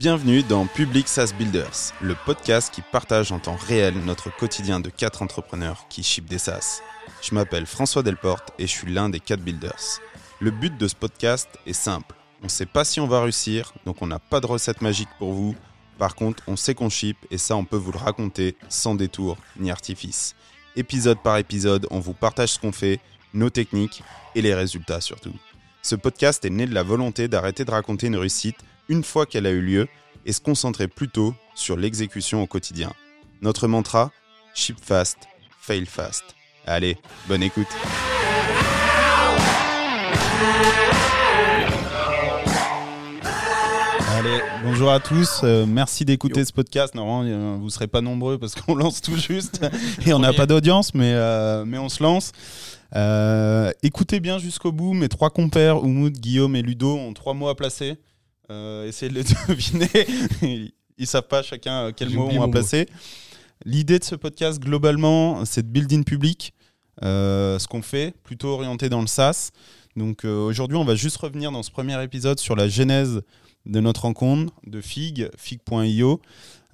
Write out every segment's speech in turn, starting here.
Bienvenue dans Public SaaS Builders, le podcast qui partage en temps réel notre quotidien de quatre entrepreneurs qui ship des SaaS. Je m'appelle François Delporte et je suis l'un des quatre builders. Le but de ce podcast est simple. On ne sait pas si on va réussir, donc on n'a pas de recette magique pour vous. Par contre, on sait qu'on ship et ça, on peut vous le raconter sans détour ni artifice. Épisode par épisode, on vous partage ce qu'on fait, nos techniques et les résultats surtout. Ce podcast est né de la volonté d'arrêter de raconter une réussite une fois qu'elle a eu lieu et se concentrer plutôt sur l'exécution au quotidien. Notre mantra Ship fast, fail fast. Allez, bonne écoute. Allez, bonjour à tous. euh, merci d'écouter ce podcast. Normalement, euh, vous ne serez pas nombreux parce qu'on lance tout juste et on n'a pas d'audience, mais, euh, mais on se lance. Euh, écoutez bien jusqu'au bout. Mes trois compères, Oumoud, Guillaume et Ludo, ont trois mots à placer. Euh, essayez de les deviner. Ils savent pas chacun euh, quel mot on va placer. L'idée de ce podcast, globalement, c'est de build in public. euh, ce qu'on fait, plutôt orienté dans le SaaS. Donc euh, aujourd'hui, on va juste revenir dans ce premier épisode sur la genèse de notre rencontre de Fig, fig.io.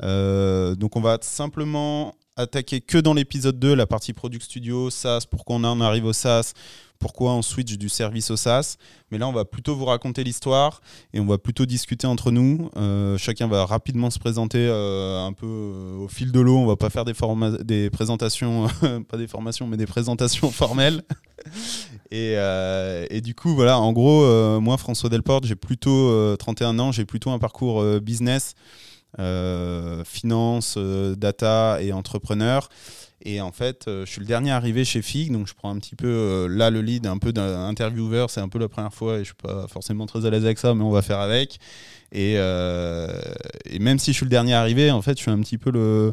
Euh, donc on va simplement attaquer que dans l'épisode 2 la partie Product Studio, SaaS, pourquoi on en arrive au SaaS, pourquoi on switch du service au SaaS. Mais là, on va plutôt vous raconter l'histoire et on va plutôt discuter entre nous. Euh, chacun va rapidement se présenter euh, un peu euh, au fil de l'eau. On va pas faire des, des présentations, pas des formations, mais des présentations formelles. Et, du coup, voilà, en gros, moi, François Delporte, j'ai plutôt euh, 31 ans, j'ai plutôt un parcours business, finance, data et entrepreneur. Et en fait, euh, je suis le dernier arrivé chez FIG, donc je prends un petit peu euh, là le lead, un peu d'intervieweur. C'est un peu la première fois et je suis pas forcément très à l'aise avec ça, mais on va faire avec. Euh, et même si je suis le dernier arrivé, en fait, je suis un petit peu le,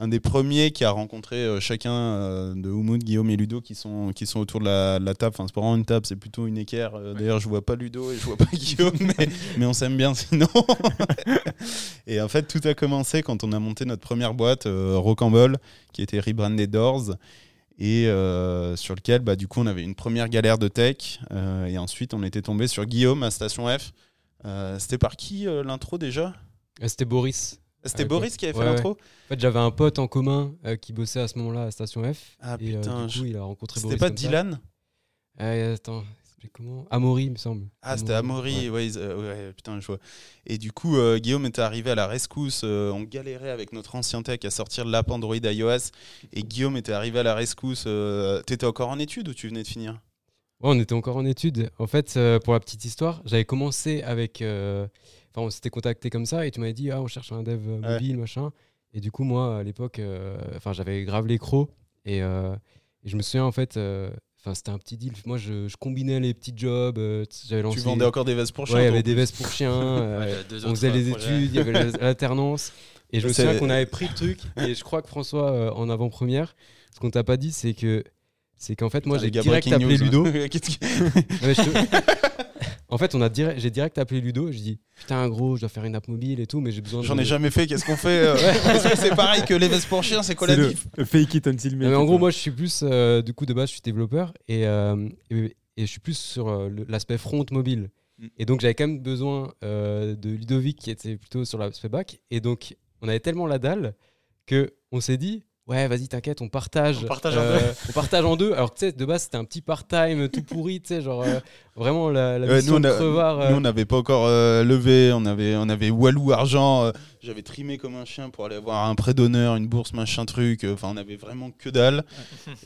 un des premiers qui a rencontré euh, chacun euh, de Oumoud, Guillaume et Ludo qui sont, qui sont autour de la, de la table. Enfin, c'est pas vraiment une table, c'est plutôt une équerre. Euh, D'ailleurs, je vois pas Ludo et je vois pas Guillaume, mais, mais on s'aime bien sinon. et en fait, tout a commencé quand on a monté notre première boîte, euh, Rocambole, qui était rebrandée Doors. Et euh, sur lequel, bah, du coup, on avait une première galère de tech. euh, et ensuite, on était tombé sur Guillaume à Station F. Euh, C'était par qui euh, l'intro déjà? C'était Boris. C'était ok. Boris qui avait fait l'intro En fait, j'avais un pote en commun euh, qui bossait à ce moment-là à Station F. Ah et euh, putain, du coup, il a rencontré C'était Boris. pas comme ça. Dylan Euh, attends, comment? Amaury, il me semble. Ah, c'était Amaury, ouais. euh, ouais, putain, je vois. Et du coup, euh, Guillaume était arrivé à la rescousse. euh, on galérait avec notre ancien tech à sortir l'app Android iOS. Et Guillaume était arrivé à la rescousse. T'étais encore en études ou tu venais de finir? Ouais, on était encore en études. En fait, pour la petite histoire, j'avais commencé avec. Enfin, on s'était contacté comme ça et tu m'avais dit, ah, on cherche un dev euh, Ouais. mobile, machin. Et du coup, moi, à l'époque, euh, enfin, j'avais grave l'écro. Et, euh, et je me souviens, en fait, euh, enfin, c'était un petit deal. Moi, je, je combinais les petits jobs. euh, j'avais lancé. Tu vendais encore des vestes pour chiens Ouais, il y avait des vestes pour chiens. euh, Ouais, on faisait les projets. études, il y avait la- l'alternance. Et je me souviens qu'on avait pris le truc. Et je crois que François, euh, en avant-première, ce qu'on t'a pas dit, c'est que. C'est qu'en fait, moi, j'ai direct breaking appelé news, Ludo. hein. Te- en fait, on a direct, j'ai direct appelé Ludo. Je dis Putain, gros, je dois faire une app mobile et tout, mais j'ai besoin de. J'en ai jamais fait, qu'est-ce qu'on fait euh Est-ce que c'est pareil que les vestes pour chiens C'est quoi la diff fake it until mais en gros, moi, je suis plus. euh, du coup, de base, je suis développeur et, euh, et, et je suis plus sur euh, l'aspect front mobile. Mm. Et donc, j'avais quand même besoin euh, de Ludovic qui était plutôt sur l'aspect back. Et donc, on avait tellement la dalle que on s'est dit. Ouais, vas-y, t'inquiète, on partage. On partage en euh, on partage en deux. Alors que tu sais, de base, c'était un petit part-time tout pourri, tu sais, genre euh, vraiment la, mission nous, on de crevard. euh, Nous, on n'avait pas encore euh, levé, on avait, on avait Walou argent. euh, J'avais trimé comme un chien pour aller avoir un prêt d'honneur, une bourse, machin truc. euh, Enfin, on avait vraiment que dalle.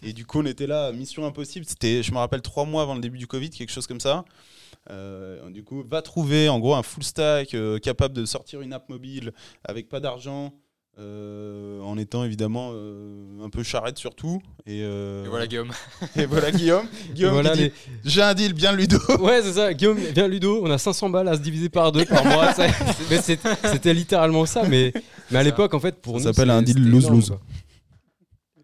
Et du coup, on était là, mission impossible. C'était, je me rappelle, trois mois avant le début du Covid, quelque chose comme ça. Euh, du coup, va trouver en gros un full stack euh, capable de sortir une app mobile avec pas d'argent. Euh, en étant évidemment euh, un peu charrette surtout et, euh, Et voilà Guillaume. et voilà Guillaume Guillaume voilà qui dit, les- j'ai un deal bien Ludo Ouais, c'est ça. Guillaume, viens Ludo, on a 500 balles à se diviser par deux par mois. ça- C'était littéralement ça. Mais, mais à Ça. l'époque, en fait, pour Ça nous. s'appelle c'est- un deal lose-lose.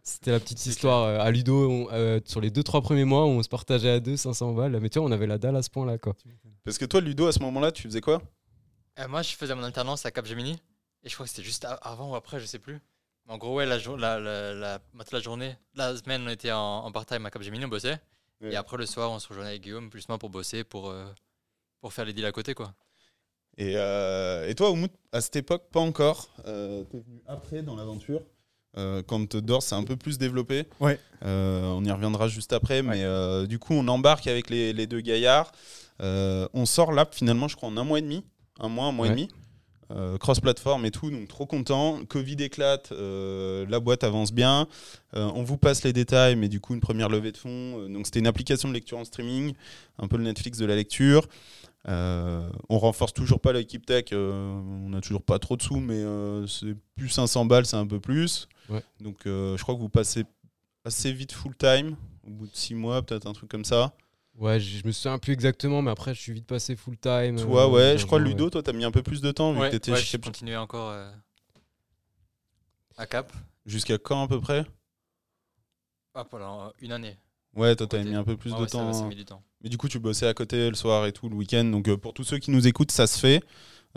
C'était la petite histoire euh, à Ludo. on- euh, sur les 2-3 premiers mois, on se partageait à deux 500 balles. Mais tu vois, on avait la dalle à ce point-là. quoi. parce que toi Ludo à ce moment-là tu faisais quoi? Euh, moi, je faisais mon alternance à Capgemini. Et je crois que c'était juste avant ou après, je sais plus. Mais en gros, ouais, la, jour- la, la, la, toute la journée, la semaine, on était en, en part-time à Capgemini, on bossait. Ouais. Et après, le soir, on se rejoignait avec Guillaume, plus moi, pour bosser, pour, euh, pour faire les deals à côté, quoi. Et, euh, et toi, Oumout, à cette époque, pas encore. Euh, T'es venu après dans l'aventure. euh, quand Dors s'est un peu plus développé. Ouais. Euh, on y reviendra juste après. Mais euh, du coup, on embarque avec les, les deux gaillards. Euh, on sort l'app finalement, je crois, en un mois et demi. Un mois, un mois et demi. Euh, cross-platform et tout, donc trop content. Covid éclate, euh, la boîte avance bien. Euh, on vous passe les détails, mais du coup, une première levée de fonds. Donc, c'était une application de lecture en streaming, un peu le Netflix de la lecture. On renforce toujours pas l'équipe tech, on n'a toujours pas trop de sous, mais c'est plus 500 balles, c'est un peu plus. Ouais. Donc, je crois que vous passez assez vite full time, au bout de 6 mois, peut-être un truc comme ça. Ouais, je me souviens plus exactement, mais après, je suis vite passé full time. Toi, euh, ouais, je crois, un- Ludo, toi, t'as mis un peu plus de temps, vu Ouais, que t'étais ouais, chez je continuais encore euh, à Cap. Jusqu'à quand à peu près? Ah, pendant une année. Ouais, toi, t'avais Côté- mis un peu plus Ouais, de ouais, ça- temps. Ça, a mis du temps. Mais du coup, tu bossais à côté le soir et tout, le week-end. Donc, euh, pour tous ceux qui nous écoutent, ça se fait.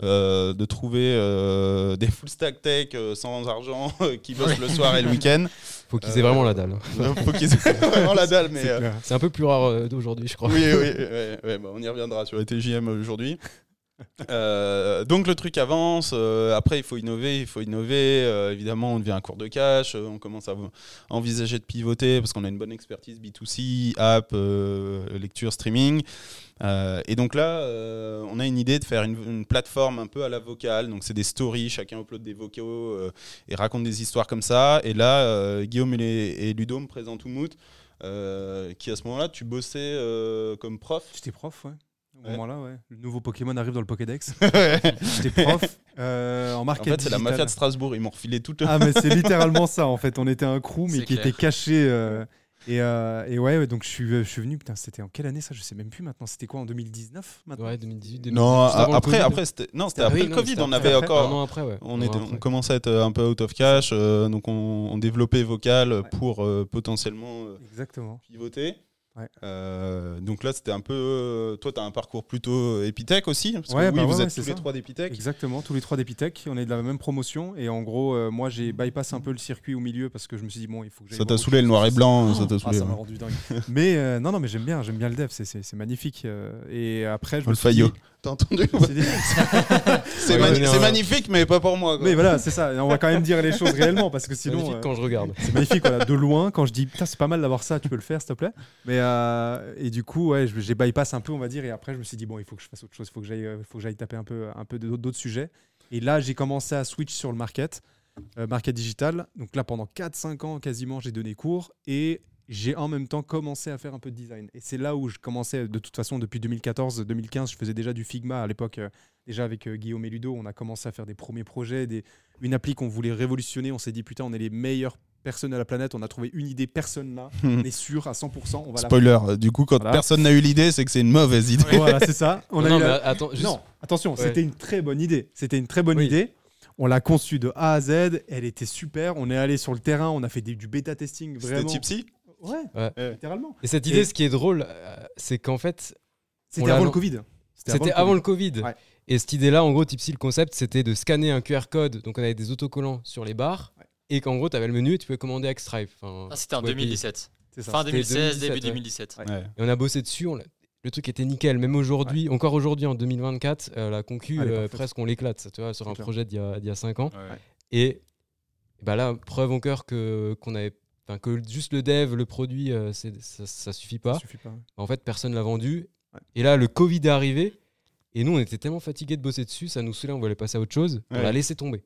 euh, de trouver euh, des full stack tech euh, sans argent qui bossent le soir et le week-end. Faut qu'ils aient vraiment la dalle. hein. Faut qu'ils aient vraiment la dalle, mais C'est un peu plus rare d'aujourd'hui, je crois. oui, oui, ouais, ouais, bah, on y reviendra sur les TJM aujourd'hui. Euh, donc le truc avance, euh, après il faut innover, il faut innover, euh, évidemment on devient un cours de cash, on commence à envisager de pivoter parce qu'on a une bonne expertise B2C, app, lecture, streaming. Et donc là, on a une idée de faire une, plateforme un peu à la vocale, donc c'est des stories, chacun upload des vocaux et raconte des histoires comme ça. Et là, Guillaume et, les- et Ludo me présentent Oumout, qui à ce moment-là, tu bossais comme prof. J'étais prof, ouais. Au Ouais. moment-là, ouais. Le nouveau Pokémon arrive dans le Pokédex. J'étais prof euh, en En marketing. fait, c'est la mafia de Strasbourg. Ils m'ont refilé toute. Ah, mais c'est littéralement ça, en fait. On était un crew, mais qui clair. était caché. euh, et, euh, et ouais, ouais, donc je suis, je suis venu. Putain, c'était en quelle année ça? Je sais même plus maintenant. C'était quoi en 2019 maintenant? Ouais, 2018, 2019. non, après, Covid. après, c'était non, c'était Ah après oui, le non, Covid. On après, avait après. encore. Un an après, ouais. On, était, on commençait à être un peu out of cash, euh, donc on, on développait vocal pour euh, potentiellement euh, Exactement. pivoter. Ouais. Euh, donc là, c'était un peu. euh, toi, tu as un parcours plutôt Epitech aussi parce que Ouais, oui, bah vous ouais, êtes tous les trois d'Epitech. Exactement, tous les trois d'Epitech. On est de la même promotion. Et en gros, euh, moi, j'ai bypass un peu le circuit au milieu parce que je me suis dit, bon, il faut que j'aille Ça t'a saoulé le noir et blanc, ça t'a Ah, saoulé. ça m'a rendu dingue. mais euh, non, non, mais j'aime bien, j'aime bien le dev, c'est- magnifique. et après, je me Le suis dit-. T'as entendu C'est mani- magnifique, mais pas pour moi. quoi. mais voilà, c'est ça. On va quand même dire les choses réellement parce que C'est sinon. magnifique euh, quand je regarde. C'est magnifique, voilà, de loin, quand je dis putain, c'est pas mal d'avoir ça, tu peux le faire, s'il te plaît. Mais euh, et du coup, ouais, j'ai bypass un peu, on va dire, et après, je me suis dit bon, il faut que je fasse autre chose, il faut que j'aille, euh, faut que j'aille taper un peu, un peu d'autres d'autres sujets. Et là, j'ai commencé à switch sur le market, euh, market digital. Donc là, pendant 4-5 ans, quasiment, j'ai donné cours et j'ai en même temps commencé à faire un peu de design. Et c'est là où je commençais, de toute façon, depuis 2014-2015, je faisais déjà du Figma à l'époque. euh, Déjà avec euh, Guillaume et Ludo, on a commencé à faire des premiers projets, des, une appli qu'on voulait révolutionner. On s'est dit, putain, on est les meilleures personnes à la planète. On a trouvé une idée, personne là. on est sûr à 100%. On va Spoiler, euh, du coup, quand Voilà. personne n'a eu l'idée, c'est que c'est une mauvaise idée. Voilà, c'est ça. On non, a non, eu mais la- attends, juste. Non, attention, Ouais. c'était une très bonne idée. C'était une très bonne Oui. idée. On l'a conçue de A à Z. Elle était super. On est allé sur le terrain. On a fait des- du bêta testing. C'était Vraiment. Tipsy? Ouais, Ouais. littéralement. Et cette idée, Et- ce qui est drôle, euh, c'est qu'en fait, C'était avant le Covid. C'était avant le Covid. Ouais. Et cette idée-là, en gros, Tipsy, le concept, c'était de scanner un QR code. Donc, on avait des autocollants sur les barres. Ouais. Et qu'en gros, tu avais le menu et tu pouvais commander avec Stripe. Enfin, Ah, c'était en tu pouvais payer. 2017. C'est ça. Fin C'était 2016, 2017, début ouais. 2017. Ouais. Ouais. Et on a bossé dessus. on le truc était nickel. Même aujourd'hui, encore aujourd'hui, en 2024, euh, la concu, Elle est euh, presque, on l'éclate. Tu vois, sur un clair. projet d'il y a, d'il y a 5 ans. Ouais. Et bah là, preuve encore que, qu'on avait. Enfin, que juste le dev, le produit, euh, c'est- ça, ça suffit pas. Ça suffit pas. En fait, personne l'a vendu. Ouais. Et là, le Covid est arrivé. Et nous, on était tellement fatigués de bosser dessus, ça nous saoulait, on voulait passer à autre chose. On Ouais. l'a laissé tomber.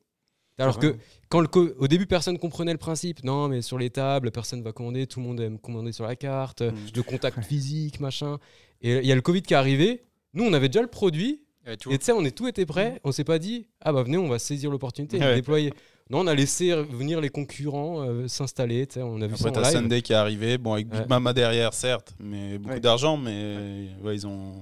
Alors que quand le co- au début, personne comprenait le principe. Non, mais sur les tables, personne va commander, tout le monde aime commander sur la carte, Mm. le contact physique, machin. Et il y a le Covid qui est arrivé. Nous, on avait déjà le produit. Et tu sais, on est tout était prêt. On s'est pas dit, ah bah venez, on va saisir l'opportunité et Ouais. déployer. Non, on a laissé venir les concurrents euh, s'installer. On a vu Après, t'as. Sunday qui est arrivé, bon, avec Big Ouais. Mama derrière, certes, mais beaucoup Ouais. d'argent, mais ouais, ils ont.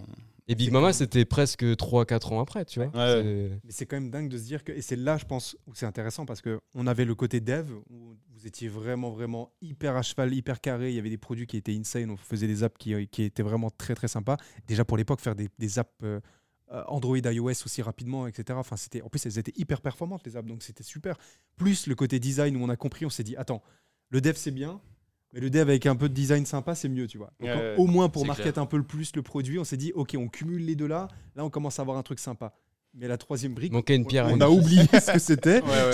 Et Big Mama, c'était presque 3-4 ans après, tu vois. Ouais. C'est- Mais c'est quand même dingue de se dire que. Et c'est là, je pense, où c'est intéressant parce qu'on avait le côté dev, où vous étiez vraiment, vraiment hyper à cheval, hyper carré. Il y avait des produits qui étaient insane. On faisait des apps qui, qui étaient vraiment très, très sympas. Déjà pour l'époque, faire des, des apps euh, Android, iOS aussi rapidement, etc. Enfin, c'était, en plus, elles étaient hyper performantes, les apps. Donc c'était super. Plus le côté design où on a compris, on s'est dit, attends, le dev, c'est bien. Mais le dev avec un peu de design sympa, c'est mieux, tu vois. Donc, Ouais, ouais. au moins pour market un peu le plus le produit, on s'est dit, ok, on cumule les deux là. Là, on commence à avoir un truc sympa. Mais la troisième brique, une pierre. à on a oublié ce que c'était. Ouais, ouais,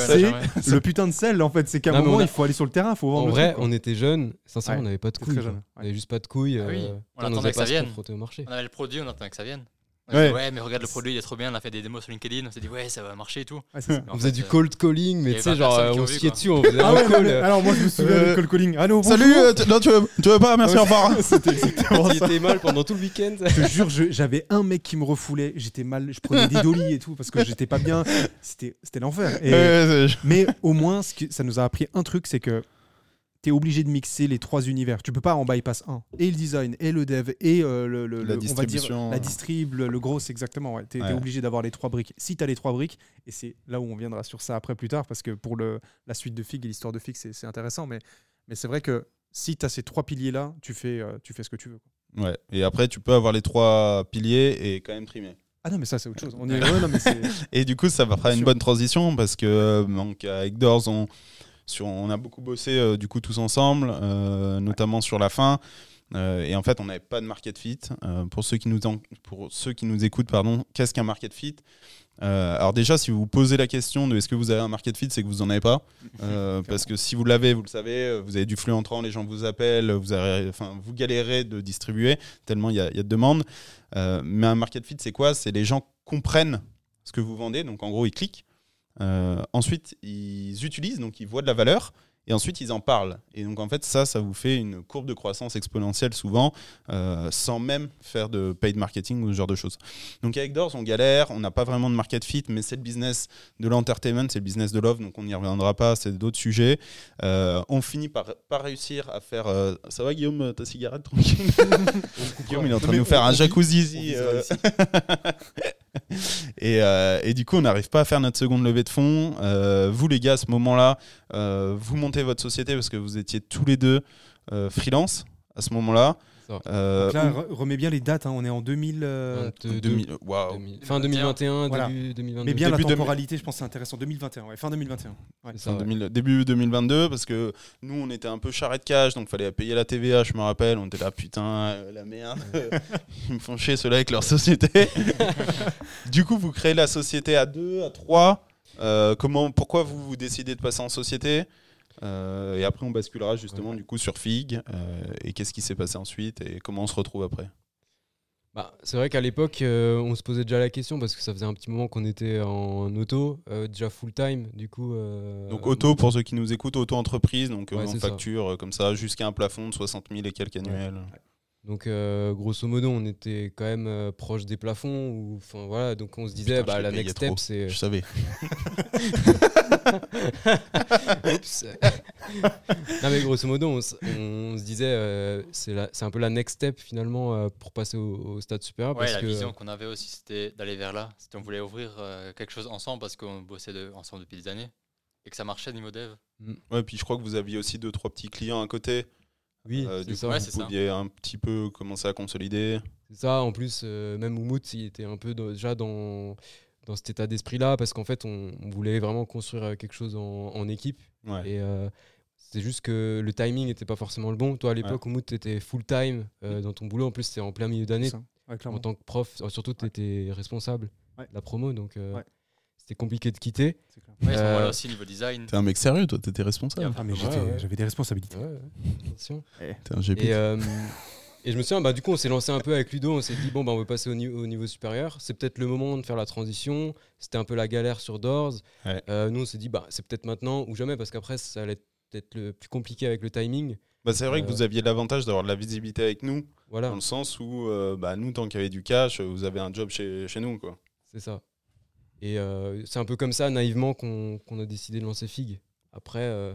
c'est le putain de sel en fait. C'est qu'à un moment, on a- il faut aller sur le terrain, il faut vendre En le vrai, truc, on était jeunes. Sincèrement, Ouais, on n'avait pas de couilles. On ouais. avait juste pas de couilles. Ah oui, euh, on on attendait que ça vienne. On avait le produit, on attendait que ça vienne. Ouais. s'est dit, ouais, mais regarde le produit, il est trop bien. On a fait des démos sur LinkedIn. On s'est dit, ouais, ça va marcher et tout. Ouais, On faisait du euh, cold calling, mais tu sais, genre, euh, on se dessus, on faisait Ah un ouais, call. alors moi je me souviens Euh, du call calling. Allô, bonjour. Salut, euh, non, tu veux, tu veux pas Merci, au revoir. C'était exactement ça. mal pendant tout le week-end. Je te jure, j'avais un mec qui me refoulait. J'étais mal, je prenais des dolis et tout parce que j'étais pas bien. C'était c'était l'enfer. Et- Ouais, c'est- Mais au moins, ce que, ça nous a appris un truc, c'est que tu es obligé de mixer les trois univers. Tu peux pas en bypass un. Et le design, et le dev, et euh, le, le- La le- on va dire, distribution. la distrib, le, gros, c'est exactement. Ouais. Tu es, Ouais. obligé d'avoir les trois briques. Si tu as les trois briques, et c'est là où on viendra sur ça après plus tard, parce que pour le, la suite de Fig et l'histoire de Fig, c'est intéressant. Mais, mais c'est vrai que si tu as ces trois piliers-là, tu fais, euh, tu fais ce que tu veux. quoi. Ouais. Et après, tu peux avoir les trois piliers et quand même trimer. Ah non, mais ça, c'est autre chose. On est, ouais, non, mais c'est- Et du coup, ça va faire une bonne transition parce que euh, donc, avec Doors, on, sur, on a beaucoup bossé euh, du coup tous ensemble, euh, notamment sur la fin. Euh, et en fait, on n'avait pas de market fit. Euh, pour, ceux qui nous en- pour ceux qui nous écoutent, pardon, qu'est-ce qu'un market fit? Euh, Alors déjà, si vous vous posez la question de est-ce que vous avez un market fit, c'est que vous n'en avez pas. Parce que si vous l'avez, vous le savez, vous avez du flux entrant, les gens vous appellent, vous, avez, enfin, vous galérez de distribuer tellement il y, y a de demandes. Mais un market fit, c'est quoi? C'est les gens comprennent ce que vous vendez, donc en gros, ils cliquent. Euh, ensuite, ils utilisent, donc ils voient de la valeur. Et ensuite, ils en parlent. Et donc, en fait, ça, ça vous fait une courbe de croissance exponentielle souvent, euh, sans même faire de paid marketing ou ce genre de choses. Donc, avec Doors, on galère, on n'a pas vraiment de market fit, mais c'est le business de l'entertainment, c'est le business de love, donc on n'y reviendra pas, c'est d'autres sujets. Euh, on finit par, par réussir à faire. euh, ça va, Guillaume, ta cigarette tranquille? Guillaume, il est en train de nous faire un jacuzzi euh. et, du coup, on n'arrive pas à faire notre seconde levée de fonds. Euh, vous, les gars, à ce moment-là, euh, vous montez votre société parce que vous étiez tous les deux freelance à ce moment-là. Euh, Donc là, re- remets bien les dates. hein, On est en 2000. euh, 22, 2000 waouh. 2000. Fin 2021, Voilà. début 2022. Mais bien Début la 2000. temporalité, je pense que c'est intéressant. 2021, ouais, fin 2021. Ouais. Ça, Fin ouais. 2000 début 2022 parce que nous on était un peu charrette de cash donc fallait payer la TVA je me rappelle on était là putain euh, la merde ils me font chier ceux-là avec leur société du coup vous créez la société à deux à trois Euh, comment pourquoi vous, vous décidez de passer en société? Euh, et après on basculera justement du coup sur Fig euh, et qu'est-ce qui s'est passé ensuite et comment on se retrouve après? Bah, c'est vrai qu'à l'époque, euh, on se posait déjà la question parce que ça faisait un petit moment qu'on était en auto, déjà full time, du coup. donc auto pour ceux qui nous écoutent auto entreprise donc Ouais, on ça. facture comme ça jusqu'à un plafond de 60 000 et quelques annuels Donc, euh, grosso modo, on était quand même euh, proche des plafonds. Enfin voilà, donc on se disait, Putain, bah, la next step, c'est. je savais Oups. non mais grosso modo, on, se disait, euh, c'est la- c'est un peu la next step finalement euh, pour passer au, au stade supérieur. Ouais, parce la que, vision qu'on avait aussi, c'était d'aller vers là. C'était on voulait ouvrir euh, quelque chose ensemble parce qu'on bossait de- ensemble depuis des années et que ça marchait niveau dev. Ouais, puis je crois que vous aviez aussi deux, trois petits clients à côté. Oui, Euh, c'est du ça. coup, Ouais, vous ça. pouviez un petit peu commencer à consolider. C'est ça, en plus, euh, même Oumout, il était un peu dans- déjà dans, dans cet état d'esprit-là, parce qu'en fait, on, on voulait vraiment construire euh, quelque chose en, en équipe. Ouais. Et euh, c'est juste que le timing n'était pas forcément le bon. Toi, à l'époque, Oumout, tu étais full-time euh, dans ton boulot. En plus, c'était en plein milieu d'année. Ça. Ouais. En tant que prof, surtout, tu étais responsable Ouais. de la promo, donc euh, Ouais. C'était compliqué de quitter. C'est clair. Ouais, Euh, aussi, niveau design. T'es un mec sérieux, toi, t'étais responsable. Ah, mais ouais. j'avais des responsabilités. Ouais, ouais, attention. T'es un GP. Et, euh, et je me souviens, bah, du coup, on s'est lancé un peu avec Ludo. On s'est dit, bon, bah, on veut passer au, niveau- au niveau supérieur. C'est peut-être le moment de faire la transition. C'était un peu la galère sur Doors. Ouais. Euh, nous, on s'est dit, bah, c'est peut-être maintenant ou jamais, parce qu'après, ça allait être peut-être le plus compliqué avec le timing. Bah, c'est vrai que Euh, vous aviez l'avantage d'avoir de la visibilité avec nous, Voilà, dans le sens où, euh, bah, nous, tant qu'il y avait du cash, vous avez un job chez, chez nous. Quoi. c'est ça. Et euh, c'est un peu comme ça, naïvement, qu'on a décidé de lancer Fig. Après, euh,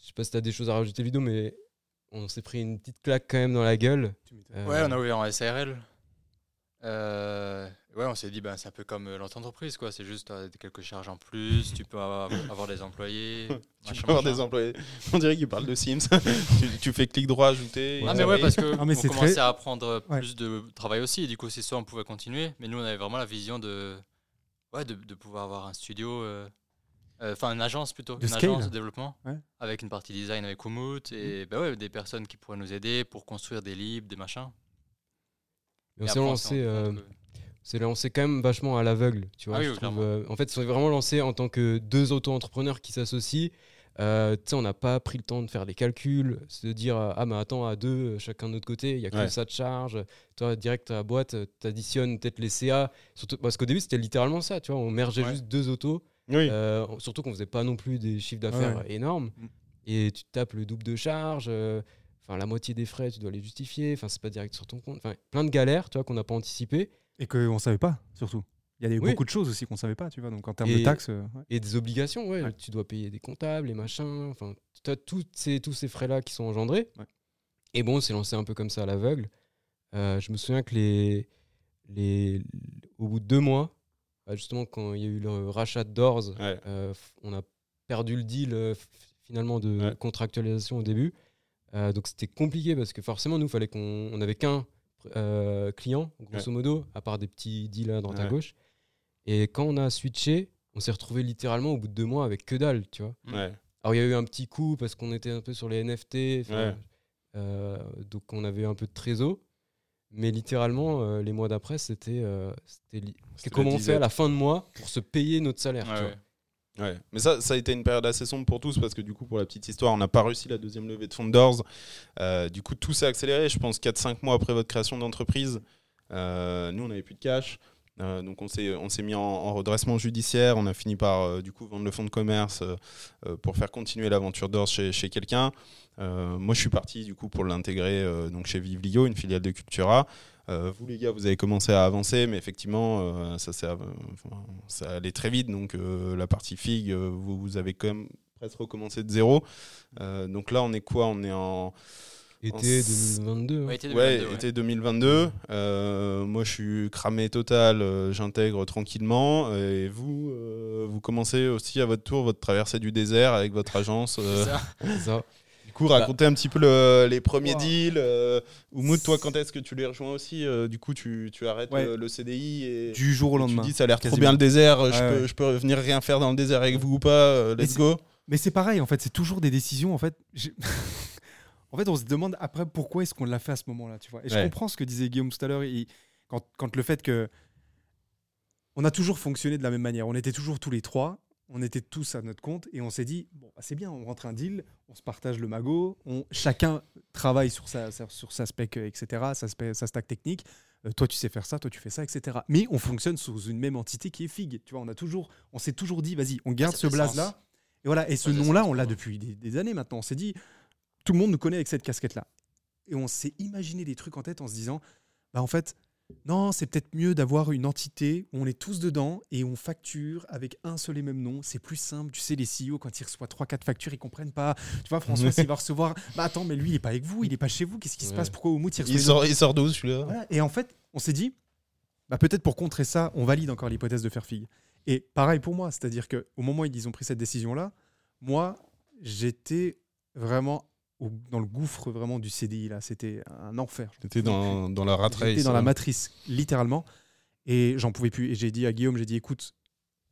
je sais pas si tu as des choses à rajouter, Ludo, mais on s'est pris une petite claque quand même dans la gueule. Euh, Ouais, on a ouvert en SARL. Euh, ouais, on s'est dit, ben, c'est un peu comme euh, l'entreprise, quoi. C'est juste t'as quelques charges en plus, tu peux avoir, avoir des employés. Tu peux avoir machin. des employés. On dirait qu'il parle de Sims. tu, tu fais clic droit, ajouter. Ah mais ouais parce que Ah, mais on commençait très- à prendre Ouais. plus de travail aussi et du coup c'est soit on pouvait continuer mais nous on avait vraiment la vision de ouais de, de pouvoir avoir un studio euh, euh, enfin une agence plutôt De une scale. agence de développement Ouais. avec une partie design avec Umut et bah ouais des personnes qui pourraient nous aider pour construire des libres des machins mais on s'est lancé euh, c'est lancé quand même vachement à l'aveugle. Tu vois, Ah oui, je oui, trouve, clairement. euh, en fait, c'est vraiment lancé en tant que deux auto-entrepreneurs qui s'associent. Euh, tu sais, on n'a pas pris le temps de faire des calculs, se dire euh, ah mais attends à deux euh, chacun de notre côté, il y a que Ouais. ça de charge. Toi direct à la boîte, tu additionnes peut-être les CA. Surtout parce qu'au début c'était littéralement ça, tu vois, on mergeait Ouais. juste deux autos. Oui. Euh, surtout qu'on faisait pas non plus des chiffres d'affaires Ouais. énormes. Mm. Et tu tapes le double de charge. euh, Enfin, la moitié des frais, tu dois les justifier. Enfin, c'est pas direct sur ton compte. Enfin, plein de galères, tu vois, qu'on n'a pas anticipé. Et qu'on savait pas, surtout. Il y a Oui. beaucoup de choses aussi qu'on savait pas, tu vois. Donc en termes de Et- taxes, euh, ouais. Et des obligations, ouais. Ouais. Tu dois payer des comptables, les machins. Enfin, tu as tous ces, tous ces frais-là qui sont engendrés. Ouais. Et bon, c'est lancé un peu comme ça à l'aveugle. Euh, je me souviens que les, les, au bout de deux mois, bah, justement, quand il y a eu le rachat de Doors, Ouais. euh, on a perdu le deal euh, finalement de Ouais. contractualisation au début. Euh, donc c'était compliqué parce que forcément, nous, fallait qu'on on avait qu'un euh, client, grosso modo, à part des petits deals à droite à gauche. Et quand on a switché, on s'est retrouvé littéralement au bout de deux mois avec que dalle, tu vois. Ouais. Alors il y a eu un petit coup parce qu'on était un peu sur les NFT, Ouais. euh, donc on avait un peu de trésor. Mais littéralement, euh, les mois d'après, c'était euh, li- commencé à la fin de mois pour se payer notre salaire. Ouais, tu ouais. vois. Ouais, mais ça, ça a été une période assez sombre pour tous parce que du coup, pour la petite histoire, on n'a pas réussi la deuxième levée de fonds de Doors. Euh, du coup, tout s'est accéléré. Je pense 4-5 mois après votre création d'entreprise, euh, nous, on n'avait plus de cash. Euh, donc on s'est on s'est mis en, en redressement judiciaire, on a fini par euh, du coup vendre le fonds de commerce euh, pour faire continuer l'aventure d'Ors chez, quelqu'un. Moi je suis parti du coup pour l'intégrer donc chez Vivlio, une filiale de Cultura. Vous les gars, vous avez commencé à avancer, mais effectivement, ça, ça allait très vite. Donc la partie FIG, euh, vous, vous avez quand même presque recommencé de zéro. Donc là, on est quoi? On est en Été s- 2022. Ouais, hein. été ouais, 2022, ouais. été 2022. Euh, moi, je suis cramé total. euh, J'intègre tranquillement. Et vous, euh, vous commencez aussi à votre tour votre traversée du désert avec votre agence. euh, C'est ça. Du coup, racontez un petit peu le- les premiers Wow. deals. Euh, Oumoud, toi, quand est-ce que tu les rejoins aussi Euh, Du coup, tu, tu arrêtes Ouais. le, le CDI et du jour au tu lendemain. dis ça a l'air trop bien le désert. je, Ouais, peux, ouais. je peux venir rien faire dans le désert avec vous ou pas euh, Mais Let's go. Mais c'est pareil, en fait, c'est toujours des décisions. En fait, en fait, on se demande après pourquoi est-ce qu'on l'a fait à ce moment-là, tu vois. Et je comprends ce que disait Guillaume tout à l'heure, quand, quand le fait que on a toujours fonctionné de la même manière. On était toujours tous les trois, on était tous à notre compte et on s'est dit bon, bah, c'est bien, on rentre un deal, on se partage le magot, on, chacun travaille sur sa, sa- sur sa spec, euh, etc., sa, spec- sa stack technique. Euh, toi, tu sais faire ça, toi, tu fais ça, etc. Mais on fonctionne sous une même entité qui est FIG. Tu vois, on a toujours, on s'est toujours dit, vas-y, on garde ce blaze-là. sens. Et voilà, et ce nom-là, on l'a depuis des, des années maintenant. On s'est dit, tout le monde nous connaît avec cette casquette-là. Et on s'est imaginé des trucs en tête en se disant, bah en fait, non, c'est peut-être mieux d'avoir une entité où on est tous dedans et on facture avec un seul et même nom. C'est plus simple. Tu sais, les CEO, quand ils reçoivent 3-4 factures, ils comprennent pas. Tu vois, François, s'il va recevoir, bah attends, mais lui, il est pas avec vous, il est pas chez vous. Qu'est-ce qui se Ouais. passe? Pourquoi Oumout, il Il sort, il sort d'où celui-là? Voilà. Et en fait, on s'est dit, bah, peut-être pour contrer ça, on valide encore l'hypothèse de faire figue. Et pareil pour moi, c'est-à-dire qu'au moment où ils ont pris cette décision-là, moi, j'étais vraiment au- dans le gouffre vraiment du CDI. là. C'était un enfer. T'étais dans, dans la rat J'étais dans la hein. matrice, littéralement. Et j'en pouvais plus. Et j'ai dit à Guillaume, j'ai dit, écoute,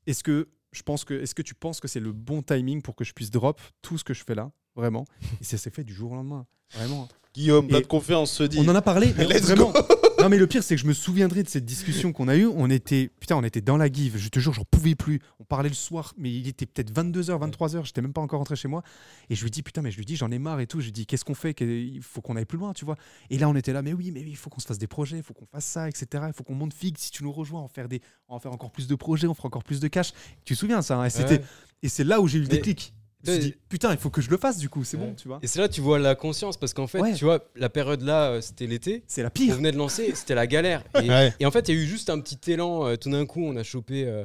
est-ce que je pense que, est-ce que tu penses que c'est le bon timing pour que je puisse drop tout ce que je fais là, vraiment? Et ça s'est fait du jour au lendemain, vraiment. Guillaume, Et pas de confiance, se dit. On en a parlé, mais Let's vraiment. Non, mais le pire, c'est que je me souviendrai de cette discussion qu'on a eue. On était, putain, on était dans la give. Je te jure, j'en pouvais plus. On parlait le soir, mais il était peut-être 22h, 23h. J'étais même pas encore rentré chez moi. Et je lui dis, putain, mais je lui dis, j'en ai marre et tout. Je lui dis, qu'est-ce qu'on fait? Il faut qu'on aille plus loin, tu vois. Et là, on était là, mais oui, mais oui, il faut qu'on se fasse des projets, il faut qu'on fasse ça, etc. Il faut qu'on monte figue. Si tu nous rejoins, on va, faire des, on va faire encore plus de projets, on fera encore plus de cash. Tu te souviens, ça hein? Et, c'était, Ouais. et c'est là où j'ai eu le déclic. Je me suis Ouais. dit, putain, il faut que je le fasse, du coup, c'est Ouais. bon, tu vois. Et c'est là que tu vois la conscience parce qu'en fait, Ouais. tu vois, la période là, euh, c'était l'été. C'est la On pire. venait de lancer, c'était la galère. Et, Ouais. et en fait, il y a eu juste un petit élan. euh, tout d'un coup, on a chopé, euh,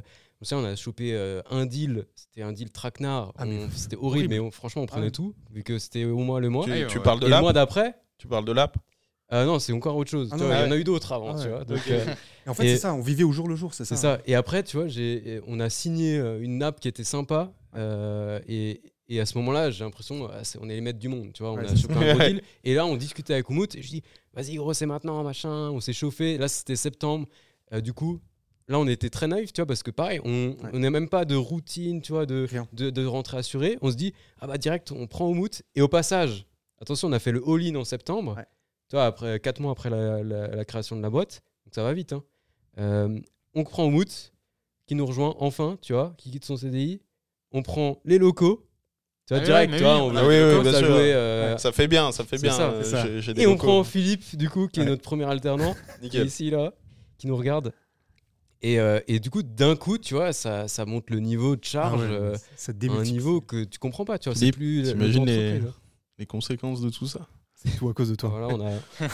on a chopé euh, un deal. C'était un deal traquenard. Ah, On- C'était horrible, horrible. mais on- franchement, on prenait ouais. tout vu que c'était au mois le mois. Tu, Ah tu parles de et le mois d'après, Tu parles de l'app euh, non, c'est encore autre chose. Ah Tu non, vois, Il y en a eu d'autres avant, Ah tu ouais. vois. Donc, euh, Et en fait, c'est ça, on vivait au jour le jour, c'est ça. C'est ça. Et après, tu vois, on a signé une nappe qui était sympa. Euh, et, et à ce moment-là, j'ai l'impression, c'est- on est les maîtres du monde. Tu vois, on Ouais, a chopé un gros deal. Et là, on discutait avec Oumout. Et je dis, vas-y, gros, c'est maintenant, machin. On s'est chauffé. Là, c'était septembre. Euh, du coup, là, on était très naïfs, tu vois, parce que pareil, on Ouais. n'a même pas de routine, tu vois, de, de, de rentrée assurée. On se dit, ah bah, direct, on prend Oumout. Et au passage, attention, on a fait le all-in en septembre. Ouais. Tu vois, après, 4 mois après la, la- la création de la boîte. Donc ça va vite. hein. Euh, on prend Moot, qui nous rejoint enfin, tu vois, qui quitte son CDI. On prend les locaux. Tu vois, Ah oui, direct, tu vois, oui, on on va oui, oui, jouer, euh, Ça fait bien, ça fait bien. ça, euh, ça. j'ai- j'ai des Et on locaux. prend Philippe, du coup, qui est Ouais. notre premier alternant, qui est ici, là, qui nous regarde. Et, euh, et du coup, d'un coup, tu vois, ça, ça monte le niveau de charge Ah ouais, euh, ça te à un niveau que tu comprends pas. Tu vois, c'est plus. t'imagines les- hein. Les conséquences de tout ça? C'est tout à cause de toi. Voilà, on, a,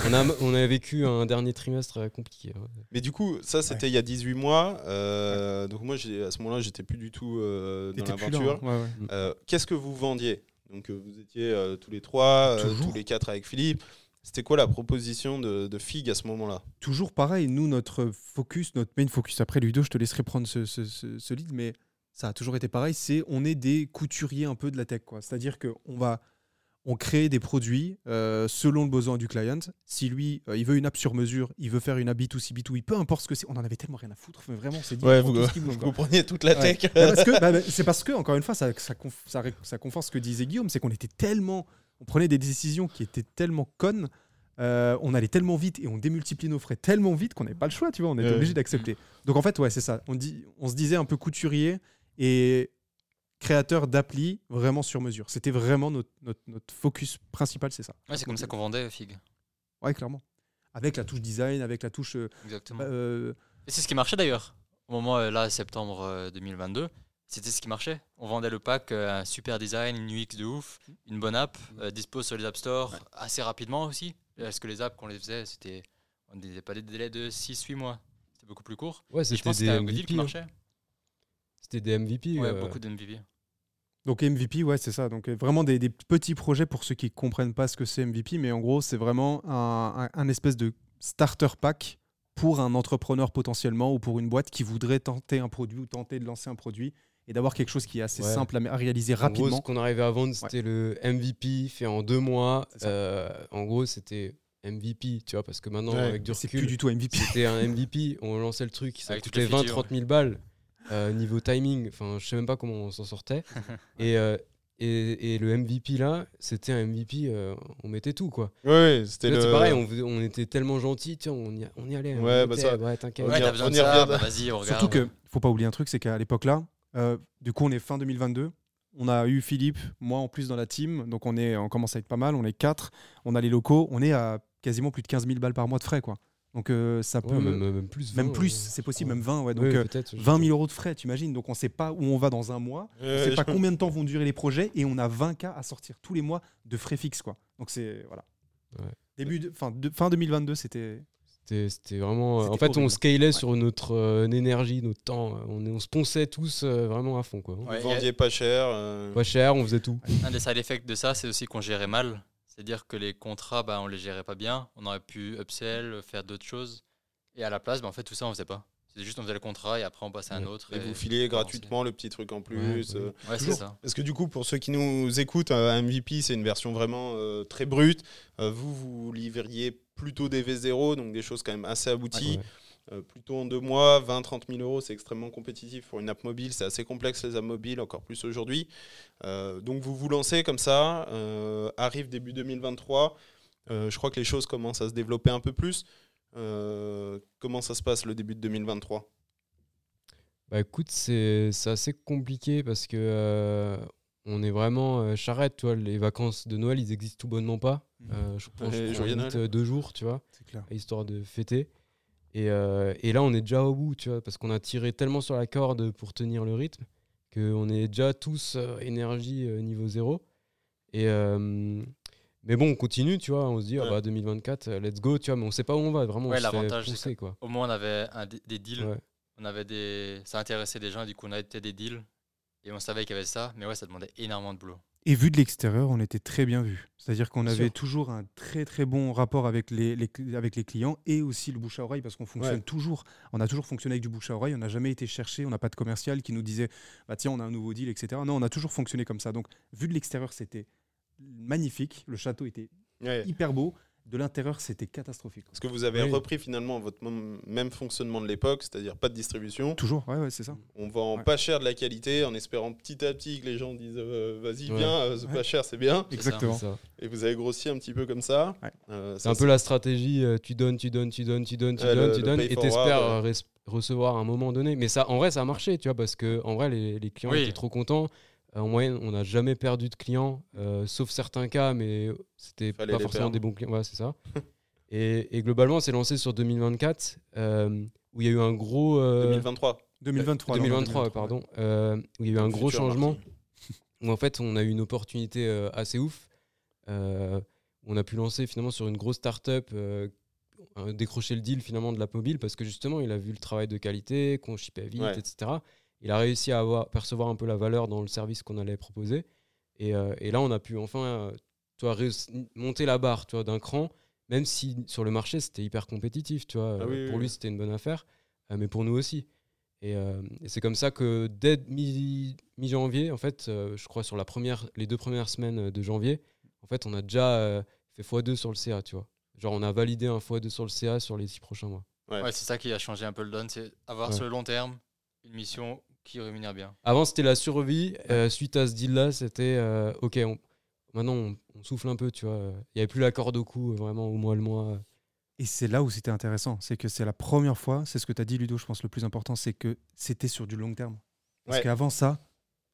on, a, on a vécu un dernier trimestre euh, compliqué. ouais. Mais du coup, ça, c'était il y a 18 mois. euh, donc moi, à ce moment-là, j'étais plus du tout euh, dans l'aventure. hein. Ouais, ouais. Euh, Qu'est-ce que vous vendiez? Donc vous étiez euh, tous les trois, euh, tous les quatre avec Philippe. C'était quoi la proposition de, de Fig à ce moment-là? Toujours pareil, nous, notre focus, notre main focus, après Ludo, je te laisserai prendre ce, ce, ce- ce lead, mais ça a toujours été pareil, c'est on est des couturiers un peu de la tech. quoi. C'est-à-dire qu'on va on crée des produits euh, selon le besoin du client. Si lui, euh, il veut une app sur mesure, il veut faire une app B2C, B2B, peu importe ce que c'est, on en avait tellement rien à foutre, mais vraiment, c'est dit. tout ce quoi. preniez toute la Ouais. tech. Bah, parce bah, bah, c'est parce que, encore une fois, ça, ça, conf- ça ré- ça conforte ce que disait Guillaume, c'est qu'on était tellement. On prenait des décisions qui étaient tellement connes, euh, on allait tellement vite et on démultipliait nos frais tellement vite qu'on n'avait pas le choix, tu vois, on était obligé d'accepter. Donc en fait, ouais, c'est ça. On, dit, on se disait un peu couturier et créateur d'appli vraiment sur mesure. C'était vraiment notre, notre, notre focus principal, c'est ça. Ouais, c'est comme ça qu'on vendait Fig. Ouais, clairement. Avec la touche design, avec la touche. euh, Exactement. euh, Et c'est ce qui marchait d'ailleurs. Au moment euh, là, septembre euh, 2022, c'était ce qui marchait. On vendait le pack, un super design, une UX de ouf, une bonne app, euh, dispo sur les App Store assez rapidement aussi. Parce que les apps qu'on les faisait, c'était. On n'était pas des délais de 6-8 mois. C'était beaucoup plus court. Ouais, c'était des good deal qui MVP. hein. C'était des MVP. Ouais, euh, beaucoup de MVP. Donc MVP, ouais, c'est ça. Donc euh, vraiment des, des petits projets pour ceux qui comprennent pas ce que c'est MVP, mais en gros, c'est vraiment un, un- un espèce de starter pack pour un entrepreneur potentiellement ou pour une boîte qui voudrait tenter un produit ou tenter de lancer un produit et d'avoir quelque chose qui est assez Ouais. simple à, à réaliser En gros, rapidement. ce qu'on arrivait à vendre, c'était le MVP fait en deux mois. C'est. Euh, en gros, c'était MVP, tu vois, parce que maintenant, Ouais, avec du c'est recul, plus du tout MVP. c'était un MVP. On lançait le truc, ça Avec toutes coûtait les features. 20-30 000 balles. Euh, niveau timing, enfin, je sais même pas comment on s'en sortait. et, euh, et, et le MVP là, c'était un MVP, euh, on mettait tout quoi. Ouais, c'était le. C'est pareil, on, on était tellement gentils, tiens, on y, on y allait. on Ouais, y bah était, ça- ouais, t'inquiète. On Ouais, on de y revient. bah vas-y, on regarde. Surtout que faut pas oublier un truc, c'est qu'à l'époque là, euh, du coup on est fin 2022. On a eu Philippe, moi en plus dans la team, donc on est, on commence à être pas mal. On est quatre, on a les locaux, on est à quasiment plus de 15 000 balles par mois de frais quoi. Donc euh, ça peut Ouais, même, plus. même 20, plus, euh, c'est possible, ouais. même 20 ouais. Donc Ouais, euh, peut-être, je 20 sais 000 euros de frais, t'imagines Donc on sait pas où on va dans un mois, on Ouais, sait pas je- combien de temps vont durer les projets et on a 20 cas à sortir tous les mois de frais fixes quoi. Donc c'est voilà. Ouais. Début de, fin, de- fin 2022, c'était C'était c'était vraiment. euh, En fait, on scalait Ouais. sur notre euh, énergie, notre temps. On, on se ponçait tous euh, vraiment à fond. Quoi. Ouais, et- vendiez pas cher. euh, Pas cher, on faisait tout. Un des side effects de ça, c'est aussi qu'on gérait mal. C'est-à-dire que les contrats, bah, on les gérait pas bien. On aurait pu upsell, faire d'autres choses. Et à la place, bah, en fait, tout ça, on faisait pas. C'était juste, on faisait le contrat et après, on passait à un autre. Et vous avançait. gratuitement le petit truc en plus. Ouais, euh, ouais. Ouais, c'est ça. Parce que du coup, pour ceux qui nous écoutent, euh, un MVP, c'est une version vraiment euh, très brute. Euh, vous, vous livriez plutôt des V0, donc des choses quand même assez abouties. Ouais. Euh, plutôt en deux mois, 20-30 000 euros, c'est extrêmement compétitif pour une app mobile. C'est assez complexe les apps mobiles, encore plus aujourd'hui. Euh, donc vous vous lancez comme ça, euh, arrive début 2023. Euh, je crois que les choses commencent à se développer un peu plus. Euh, comment ça se passe le début de 2023 Bah écoute, c'est c'est assez compliqué parce que euh, on est vraiment euh, charrette, tu vois. Les vacances de Noël, ils existent tout bonnement pas. Euh, je pense deux jours, tu vois, c'est clair. histoire de fêter. Et, euh, et là, on est déjà au bout, tu vois, parce qu'on a tiré tellement sur la corde pour tenir le rythme qu'on est déjà tous euh, énergie euh, niveau zéro. Et mais bon, on continue, tu vois. On se dit, ah bah 2024, euh, let's go, tu vois. Mais on sait pas où on va, vraiment. Ouais, on se fait pousser, quoi. Au moins, on avait un- des, deals. Ouais. On avait des... Ça intéressait des gens, du coup, on avait des deals. Et on savait qu'il y avait ça. Mais ouais, ça demandait énormément de boulot. Et vu de l'extérieur, on était très bien vu. C'est-à-dire qu'on avait sûr. toujours un très très bon rapport avec les, avec les clients et aussi le bouche à oreille parce qu'on fonctionne Ouais. toujours. On a toujours fonctionné avec du bouche à oreille. On n'a jamais été cherché. On n'a pas de commercial qui nous disait bah tiens on a un nouveau deal etc. Non, on a toujours fonctionné comme ça. Donc vu de l'extérieur, c'était magnifique. Le château était Ouais. hyper beau. De l'intérieur, c'était catastrophique. Parce que vous avez Oui. repris finalement votre même fonctionnement de l'époque, c'est-à-dire pas de distribution. Toujours, ouais, ouais, c'est ça. On vend Ouais. pas cher de la qualité en espérant petit à petit que les gens disent euh, vas-y, Ouais. viens, euh, c'est pas cher, c'est bien. Exactement. Ça. Et vous avez grossi un petit peu comme ça. Ouais. Euh, C'est un peu la stratégie, euh, tu donnes, tu donnes, tu donnes, tu donnes, tu donnes, tu donnes, et t'espères recevoir à un moment donné. Mais ça, en vrai, ça a marché, tu vois, parce que en vrai, les, les clients Oui. étaient trop contents. Euh, en moyenne, on n'a jamais perdu de clients, euh, sauf certains cas, mais c'était pas forcément perdre. des bons clients. Ouais, c'est ça. et, et globalement, c'est lancé sur 2024, euh, où il y a eu un gros. euh, 2023. 2023. non, 2023, 2023, pardon, euh, où il y a eu un gros changement, où en fait on a eu une opportunité euh, assez ouf. Euh, on a pu lancer finalement sur une grosse start-up, décrocher le deal finalement de la mobile parce que justement il a vu le travail de qualité, qu'on shippait vite, Ouais. etc. Il a réussi à avoir, percevoir un peu la valeur dans le service qu'on allait proposer. Et, euh, et là on a pu enfin euh, réuss- monter la barre tu vois, d'un cran, même si sur le marché c'était hyper compétitif. Tu vois, Ah Euh, oui, pour oui. lui c'était une bonne affaire, euh, mais pour nous aussi. Et, euh, et c'est comme ça que dès mi- mi-janvier, en fait, euh, je crois sur la première, les deux premières semaines de janvier, en fait, on a déjà euh, fait x2 sur le CA, tu vois. Genre, on a validé un x2 sur le CA sur les six prochains mois. Ouais. Ouais, c'est ça qui a changé un peu le donne, c'est avoir Ouais. sur le long terme une mission qui rémunère bien. Avant, c'était la survie. euh, suite à ce deal-là, c'était euh, OK, on- maintenant, on, on souffle un peu, tu vois. Il n'y avait plus la corde au cou, vraiment, au mois le mois. Et c'est là où c'était intéressant. C'est que c'est la première fois, c'est ce que tu as dit, Ludo, je pense le plus important, c'est que c'était sur du long terme. Parce Ouais. qu'avant ça,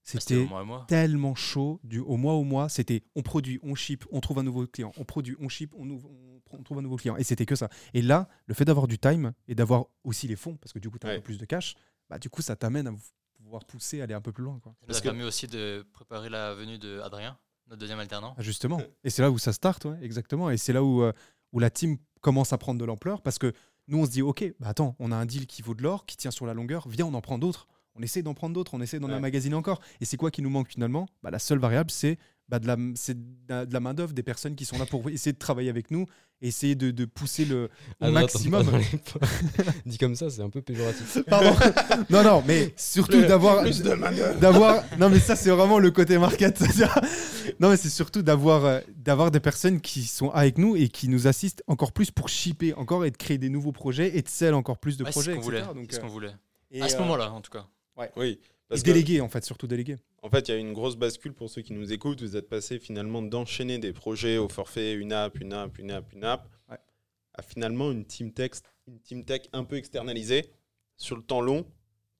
Ah, C'était tellement chaud, du au mois au mois, c'était on produit, on ship, on trouve un nouveau client, on produit, on ship, on, ouvre- on pr- on trouve un nouveau client. Et c'était que ça. Et là, le fait d'avoir du time et d'avoir aussi les fonds, parce que du coup, tu as un peu plus de cash, bah, du coup, ça t'amène à pouvoir pousser, aller un peu plus loin. Quoi. Ça nous a que- aussi de préparer la venue de Adrien, notre deuxième alternant. Ah, justement. Et c'est là où ça start, ouais, exactement. Et c'est là où, euh, où la team commence à prendre de l'ampleur parce que nous, on se dit, OK, bah attends, on a un deal qui vaut de l'or, qui tient sur la longueur, viens, on en prend d'autres. On essaie d'en prendre d'autres, on essaie d'en Ouais. emmagasiner encore. Et c'est quoi qui nous manque finalement? Bah, La seule variable, c'est bah, de la, c'est de la, de la main-d'œuvre, des personnes qui sont là pour essayer de travailler avec nous, essayer de, de pousser le au Ah non, maximum. attends, Dit comme ça, c'est un peu péjoratif. Pardon. non, non, mais surtout d'avoir. Plus de main-d'œuvre. d'avoir non mais ça c'est vraiment le côté market non mais c'est surtout d'avoir euh, d'avoir des personnes qui sont avec nous et qui nous assistent encore plus pour shipper encore et de créer des nouveaux projets et de sell encore plus de Ouais, c'est ce projets qu'on voulait. etc. Donc, c'est ce euh, qu'on voulait. et, À ce euh, moment-là, en tout cas. Oui. et Parce que, déléguer en fait surtout déléguer en fait, il y a une grosse bascule pour ceux qui nous écoutent. Vous êtes passé finalement d'enchaîner des projets au forfait, une app, une app, une app, une app, Ouais. à finalement une team, tech, une team tech un peu externalisée sur le temps long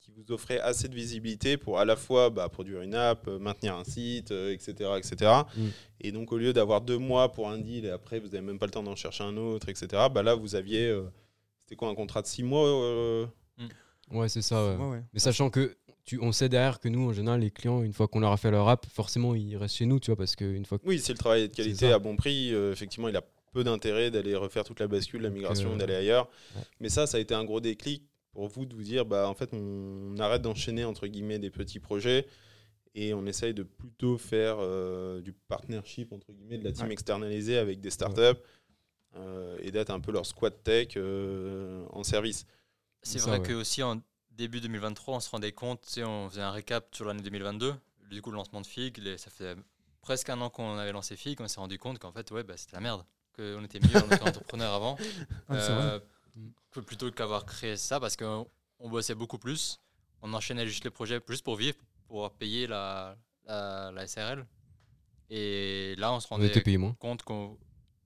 qui vous offrait assez de visibilité pour à la fois bah, produire une app, euh, maintenir un site, euh, etc. etc. Mm. Et donc, au lieu d'avoir deux mois pour un deal et après, vous n'avez même pas le temps d'en chercher un autre, etc., bah, là, vous aviez. euh, C'était quoi un contrat de six mois euh, Ouais, c'est ça. ouais. Ouais, ouais. Mais sachant que tu, on sait derrière que nous, en général, les clients, une fois qu'on leur a fait leur app, forcément, ils restent chez nous, tu vois, parce qu'une fois que Oui, si le travail est de C'est qualité à bon prix, euh, effectivement, il a peu d'intérêt d'aller refaire toute la bascule, la migration, euh, d'aller ailleurs. ouais. Mais ça, ça a été un gros déclic pour vous de vous dire, bah, en fait, on, on arrête d'enchaîner entre guillemets des petits projets et on essaye de plutôt faire euh, du partnership entre guillemets, de la team Ouais. externalisée avec des startups euh, et d'être un peu leur squad tech euh, en service. C'est vrai ouais. que aussi en début 2023, on se rendait compte, on faisait un récap sur l'année 2022, du coup le lancement de Fig, les- ça fait presque un an qu'on avait lancé Fig, on s'est rendu compte qu'en fait, ouais, bah, c'était la merde, qu'on était mieux en entrepreneur avant, Ah, euh, que plutôt qu'avoir créé ça, parce qu'on on bossait beaucoup plus, on enchaînait juste les projets juste pour vivre, pour payer la, la, la SRL. Et là, on se on rendait était payé moins. compte qu'on.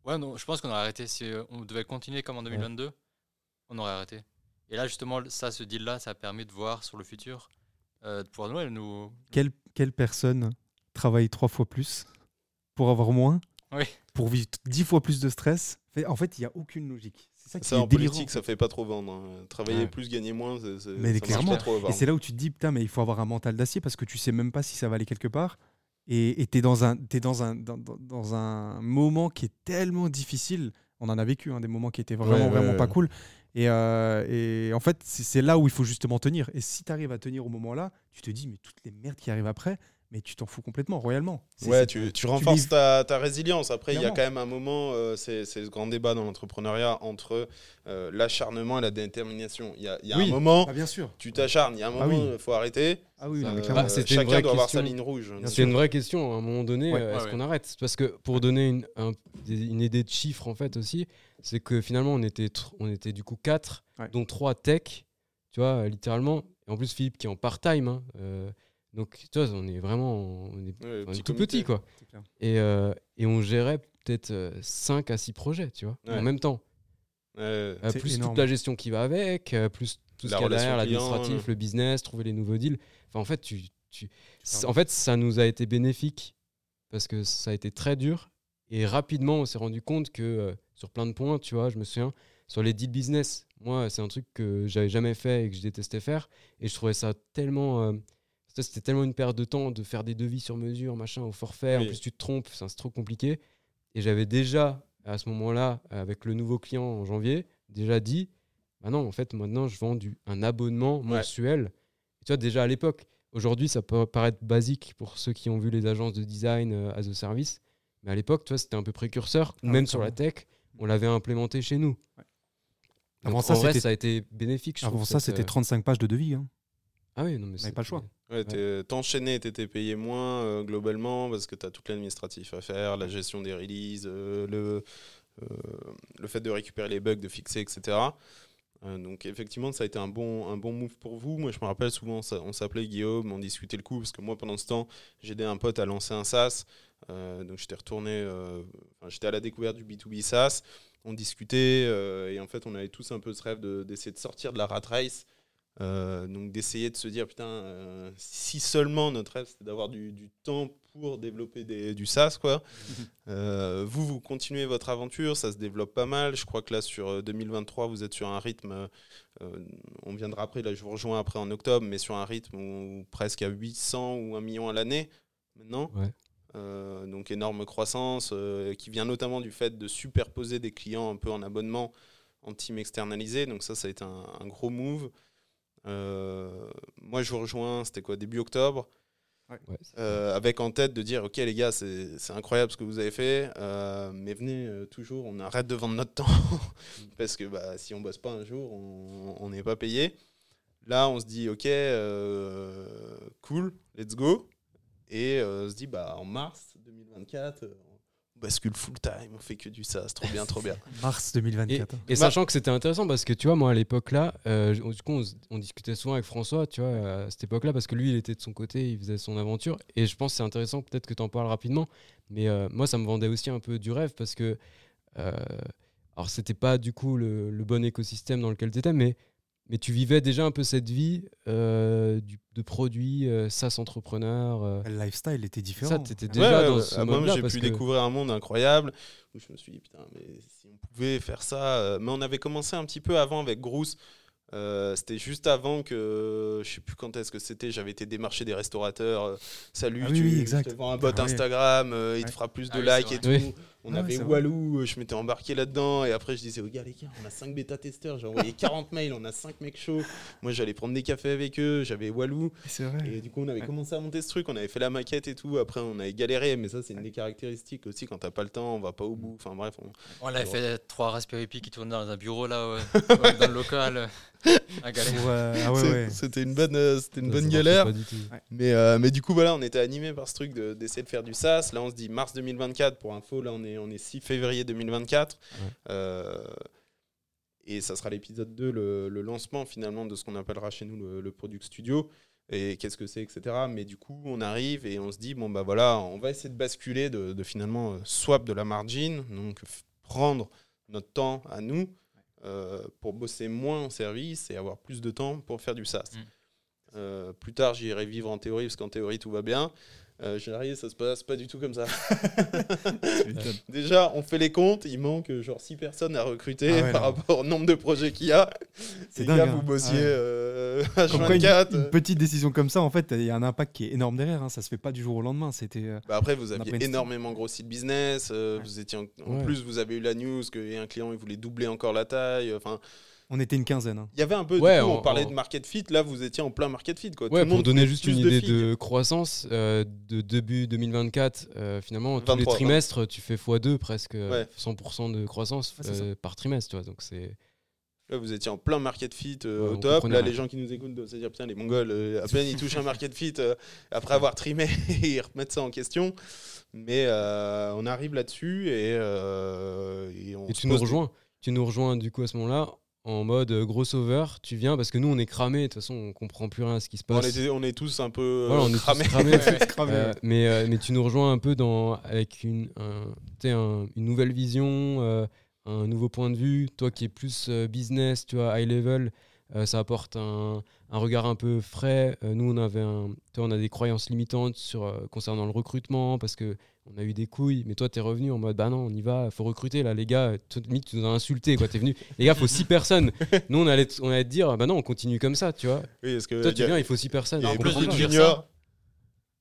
Ouais, non, je pense qu'on aurait arrêté. Si on devait continuer comme en 2022, on aurait arrêté. Et là, justement, ça, ce deal-là, ça a permis de voir sur le futur, euh, de pouvoir nous, nous. quelle, quelle personne travaille trois fois plus pour avoir moins Oui. pour vivre dix fois plus de stress? Fait- en fait il n'y a aucune logique c'est ça qui Ça, est en délirant, politique, en ça fait. fait pas trop vendre. hein. Travailler Ouais. plus, gagner moins, c'est- c'est- Mais ça clairement. pas trop Et c'est là où tu te dis, putain, mais il faut avoir un mental d'acier parce que tu sais même pas si ça va aller quelque part. Et tu es, dans un, t'es dans, un, dans, dans- dans un moment qui est tellement difficile. On en a vécu hein, des moments qui étaient vraiment, Ouais, ouais, vraiment pas cool. Et, euh, et en fait, c'est c'est là où il faut justement tenir. Et si tu arrives à tenir au moment-là, tu te dis, mais toutes les merdes qui arrivent après, mais tu t'en fous complètement, royalement. Ouais, tu, tu renforces ta, ta résilience. Après, il y a quand même un moment, euh, c'est ce grand débat dans l'entrepreneuriat entre euh, l'acharnement et la détermination. Il y a, il y a Oui. un moment, Ah, bien sûr. tu t'acharnes, il y a un Ah moment, oui. il faut arrêter. Ah oui, non, mais Euh, chacun vraie doit avoir sa question. ligne rouge. C'est une vraie question à un moment donné. Ouais. euh, Est-ce Ouais, qu'on arrête? Parce que pour donner une, un- des- une idée de chiffres, en fait, aussi, c'est que finalement, on était, tr- on était du coup 4, Ouais. dont 3 tech, tu vois, euh, littéralement. Et en plus, Philippe qui est en part-time. hein, euh, donc, tu vois, on est vraiment on est, Ouais, on est petit tout comité. petit, quoi. Et, euh, et on gérait peut-être 5 à 6 projets, tu vois, Ouais. en même temps. Euh, plus énorme. toute la gestion qui va avec, euh, plus tout ce qu'il y a derrière, l'administratif, euh. le business, trouver les nouveaux deals. Enfin, en fait, tu, tu... en fait, ça nous a été bénéfique parce que ça a été très dur. Et rapidement, on s'est rendu compte que euh, sur plein de points, tu vois, je me souviens, sur les deals business, moi, c'est un truc que j'avais jamais fait et que je détestais faire. Et je trouvais ça tellement. Euh, ça, C'était tellement une perte de temps de faire des devis sur mesure, machin, au forfait. En plus, tu te trompes, c'est trop compliqué. Et j'avais déjà, à ce moment-là, avec le nouveau client en janvier, déjà dit bah non, en fait, maintenant, je vends du, un abonnement mensuel. Et tu vois, déjà à l'époque, aujourd'hui, ça peut paraître basique pour ceux qui ont vu les agences de design euh, as a service. Mais à l'époque, tu vois, c'était un peu précurseur. Ah, Même sur la tech, on l'avait implémenté chez nous. Avant Donc, ça, vrai, ça a été bénéfique. je Avant ça, c'était euh, 35 pages de devis. hein. Ah oui, non, mais c'est pas le choix. Ouais, t'es- T'enchaînais, t'étais payé moins euh, globalement parce que t'as tout l'administratif à faire, la gestion des releases, euh, le, euh, le fait de récupérer les bugs, de fixer, etc. Euh, donc effectivement, ça a été un bon, un bon move pour vous. Moi, je me rappelle souvent, ça- on s'appelait Guillaume, on discutait le coup parce que moi, pendant ce temps, j'aidais un pote à lancer un SaaS. Euh, donc j'étais retourné, euh, j'étais à la découverte du B2B SaaS. On discutait euh, et en fait, on avait tous un peu ce rêve de- d'essayer de sortir de la rat race. Euh, donc d'essayer de se dire putain euh, si seulement notre rêve c'était d'avoir du, du temps pour développer des, du SaaS quoi. Euh, vous vous continuez votre aventure ça se développe pas mal. Je crois que là sur euh, 2023 vous êtes sur un rythme on viendra après là je vous rejoins après en octobre mais sur un rythme où presque à 800 ou 1 million à l'année maintenant. Ouais. Donc énorme croissance qui vient notamment du fait de superposer des clients un peu en abonnement en team externalisé. Donc ça ça a été un, un gros move moi, je vous rejoins, c'était quoi, début octobre, ouais, euh, avec en tête de dire, ok les gars, c'est c'est incroyable ce que vous avez fait, euh, mais venez euh, toujours, on arrête de vendre notre temps, parce que bah, si on bosse pas un jour, on n'est pas payé. Là, on se dit, ok, euh, cool, let's go, et euh, on se dit, bah, en mars 2024, euh, on bascule full time, on fait que du SaaS, trop bien, trop bien. Mars Et, 2024. et sachant que c'était intéressant parce que tu vois, moi à l'époque là, euh, du coup, on, discutait souvent avec François, tu vois, à cette époque-là, parce que lui, il était de son côté, il faisait son aventure. Et je pense que c'est intéressant, peut-être que tu en parles rapidement, mais euh, moi, ça me vendait aussi un peu du rêve parce que, euh, alors, c'était pas du coup le, le bon écosystème dans lequel tu étais, mais, mais tu vivais déjà un peu cette vie euh, du- de produit, euh, SaaS entrepreneur. euh, Le lifestyle était différent. ça, t'étais déjà ouais, dans ouais. ce Ah, moi, mode-là. j'ai pu que- découvrir un monde incroyable où je me suis dit, putain, mais si on pouvait faire ça. euh, Mais on avait commencé un petit peu avant avec Grouse. Euh, c'était juste avant que je sais plus quand est-ce que c'était. J'avais été démarcher des restaurateurs. euh, Salut, Ah oui, tu oui, je te vends un bot Ah ouais. Instagram, euh, il te fera plus de Ah oui, likes et tout. On Ah avait. Walou, euh, je m'étais embarqué là-dedans et après je disais, oh gars les gars, on a 5 bêta-testeurs, j'ai envoyé 40 mails, on a 5 mecs chauds. Moi j'allais prendre des cafés avec eux, j'avais Walou. C'est vrai. Et du coup, on avait Ouais. commencé à monter ce truc, on avait fait la maquette et tout. Après, on avait galéré, mais ça, c'est une des caractéristiques aussi. Quand t'as pas le temps, on va pas au bout. Enfin bref, on- On fait trois Raspberry Pi qui tournaient dans un bureau là, dans le local. euh, ah ouais, C'est- ouais. c'était une bonne, euh, c'était une ça bonne galère. Mais, euh, mais du coup, voilà, on était animé par ce truc de- d'essayer de, faire du SaaS. Là, on se dit mars 2024 pour info. Là, on est, on est 6 février 2024. Ouais. Euh, et ça sera l'épisode 2, le, le lancement finalement de ce qu'on appellera chez nous le, le Product Studio. Et qu'est-ce que c'est, etc. Mais du coup, on arrive et on se dit, bon, bah voilà, on va essayer de basculer, de, de finalement euh, swap de la margin, donc prendre notre temps à nous euh, pour bosser moins en service et avoir plus de temps pour faire du SaaS. Mm. Euh, plus tard, j'irai vivre en théorie, parce qu'en théorie, tout va bien. Euh, J'arrive, ça se passe pas du tout comme ça. Déjà, on fait les comptes, il manque euh, genre 6 personnes à recruter Ah ouais, par non. rapport au nombre de projets qu'il y a. C'est dingue, hein. vous bossiez Ah ouais. euh, une, H24. une petite décision comme ça, en fait, il y a un impact qui est énorme derrière. hein. Ça se fait pas du jour au lendemain. C'était. euh, Bah après, vous aviez énormément grossi le business. euh, Ouais. Vous étiez en, plus, vous avez eu la news qu'un client il voulait doubler encore la taille. Enfin, On était une quinzaine. hein. Il y avait un peu, Ouais, du coup, on, parlait de market fit, là vous étiez en plein market fit. Quoi. Ouais, pour monde donner juste une de idée figues. de croissance, euh, de début 2024, euh, finalement, tous 23, les trimestres, tu fais x2 presque, euh, Ouais. 100% de croissance euh, par trimestre. Tu vois, donc c'est Là, vous étiez en plein market fit euh, Ouais, au top. Là, rien. les gens qui nous écoutent doivent se dire Putain, les Mongols, euh, à peine ils touchent un market fit euh, après avoir trimé, ils remettent ça en question. Mais euh, on arrive là-dessus et, euh, et on Et se tu nous des- rejoins. Tu nous rejoins du coup à ce moment-là en mode euh, gros sauveur. Tu viens parce que nous on est cramés. De toute façon, on comprend plus rien à ce qui se On, passe. on est tous un peu euh, Voilà, on est tous cramés. cramés. Ouais, ouais. Euh, mais, euh, mais tu nous rejoins un peu dans, avec une, un- un- une nouvelle vision, euh, un nouveau point de vue. Toi qui es plus euh, business, tu vois, high level, euh, ça apporte un, un regard un peu frais. Euh, nous, on, avait un, on a des croyances limitantes sur, euh, concernant le recrutement parce que on a eu des couilles. Mais toi, tu es revenu en mode bah non, on y va, faut recruter là, les gars. Tout- limite, tu nous as insulté. Tu es venu, les gars, faut six personnes. Nous, on allait, te- on allait te dire bah non, on continue comme ça, tu vois. Oui, parce que Toi, tu a- viens, il faut six personnes. en plus de de dire juniors. ça-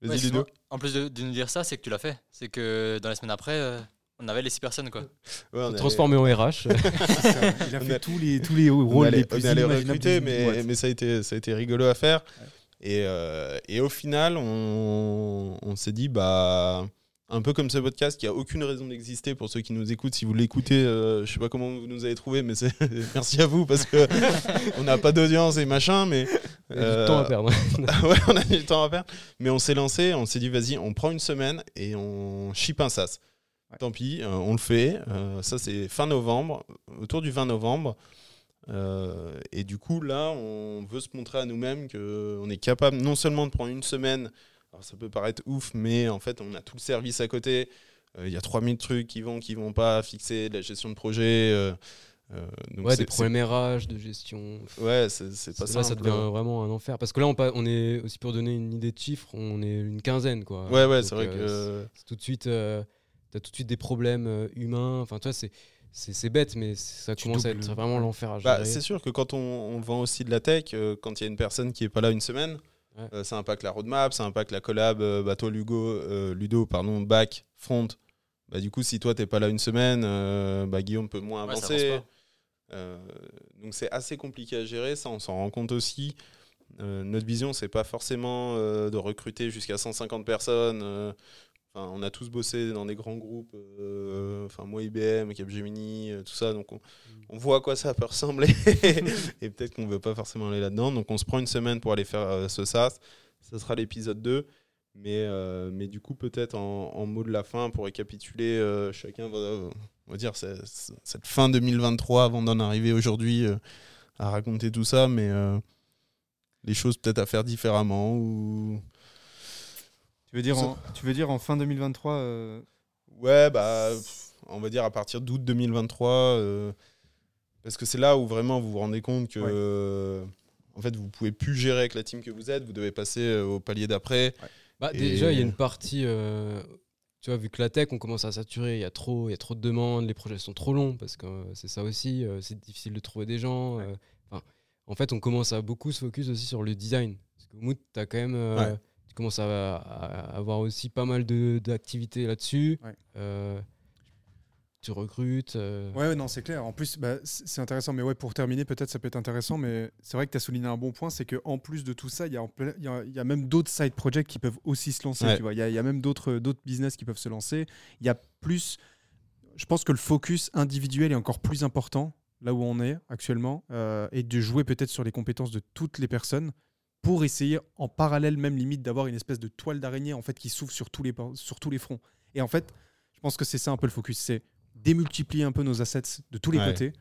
Vas-y, Ouais, sinon, en plus de, de nous dire ça, c'est que tu l'as fait. C'est que dans la semaine après, euh, on avait les six personnes. Quoi. Ouais, on est- transformé en RH. Il a On fait a- tous les, tous les on rôles allait, les plus on recruter, mais, mais ça, a été, ça a été rigolo à faire. Et, euh, et au final, on, on s'est dit, bah, un peu comme ce podcast qui a aucune raison d'exister pour ceux qui nous écoutent. Si vous l'écoutez, euh, je sais pas comment vous nous avez trouvé, mais merci à vous parce que on n'a pas d'audience et machin, mais euh, du temps à perdre. ouais, on a du temps à perdre. Mais on s'est lancé, on s'est dit, vas-y, on prend une semaine et on ship un. Ouais. Tant pis, euh, on le fait. Euh, ça, c'est fin novembre, autour du 20 novembre. Euh, et du coup, là, on veut se montrer à nous-mêmes qu'on est capable non seulement de prendre une semaine, alors ça peut paraître ouf, mais en fait, on a tout le service à côté. Euh, Il y a 3000 trucs qui vont, qui vont pas, fixer de la gestion de projet. euh, euh, donc Ouais, des problèmes RH, de gestion. Ouais, c'est pas là, ça simple. devient vraiment un enfer. Parce que là, on, est aussi pour donner une idée de chiffres, on est une quinzaine, quoi. Ouais, ouais, c'est vrai euh, que. c'est tout de suite, euh, t'as tout de suite des problèmes euh, humains. Enfin, toi, c'est c'est bête, mais ça Tu commence à doubles. être vraiment l'enfer à Bah, c'est sûr que quand on, on vend aussi de la tech, euh, quand il y a une personne qui est pas là une semaine, Ouais. euh, ça impacte la roadmap, ça impacte la collab, euh, bah, toi Lugo, euh, Ludo, pardon, back, front. Bah, du coup, si toi t'es pas là une semaine, euh, bah, Guillaume peut moins avancer. avance Euh, donc c'est assez compliqué à gérer, ça on s'en rend compte aussi. Notre vision, c'est pas forcément de recruter jusqu'à 150 personnes. Enfin, on a tous bossé dans des grands groupes, euh, enfin moi IBM, Capgemini, euh, tout ça, donc on, on voit à quoi ça peut ressembler et peut-être qu'on veut pas forcément aller là-dedans. Donc on se prend une semaine pour aller faire euh, ce SaaS. Ça sera l'épisode 2. Mais, mais du coup, peut-être en, en mot de la fin, pour récapituler, chacun va, on va dire cette fin 2023 avant d'en arriver aujourd'hui à raconter tout ça, mais les choses peut-être à faire différemment ou Tu veux dire, en, tu veux dire en fin 2023 euh, Ouais, bah, on va dire à partir d'août 2023, euh, parce que c'est là où vraiment vous vous rendez compte que, Ouais. euh, en fait, vous pouvez plus gérer avec la team que vous êtes, vous devez passer euh, au palier d'après. Bah, Et- Déjà, il y a une partie, euh, tu vois, vu que la tech, on commence à saturer, il y, a trop- il y a trop de demandes, les projets sont trop longs, parce que euh, c'est ça aussi, euh, c'est difficile de trouver des gens. euh, en fait, on commence à beaucoup se focus aussi sur le design. Parce que Mood, as quand même, euh, Ouais. Tu commences à, à avoir aussi pas mal d'activités là-dessus. Ouais. Euh, tu recrutes. euh, Ouais, ouais, non, c'est clair. En plus, bah, c'est intéressant. Mais ouais, pour terminer, peut-être ça peut être intéressant. Mais c'est vrai que tu as souligné un bon point c'est qu'en plus de tout ça, il y, a y y même d'autres side projects qui peuvent aussi se lancer. Ouais. Il y, a- y a même d'autres d'autres business qui peuvent se lancer. Il y a plus. Je pense que le focus individuel est encore plus important là où on est actuellement euh, et de jouer peut-être sur les compétences de toutes les personnes pour essayer en parallèle même limite d'avoir une espèce de toile d'araignée en fait qui s'ouvre sur tous les por- sur tous les fronts. Et en fait, je pense que c'est ça un peu le focus, c'est démultiplier un peu nos assets de tous les Ouais. côtés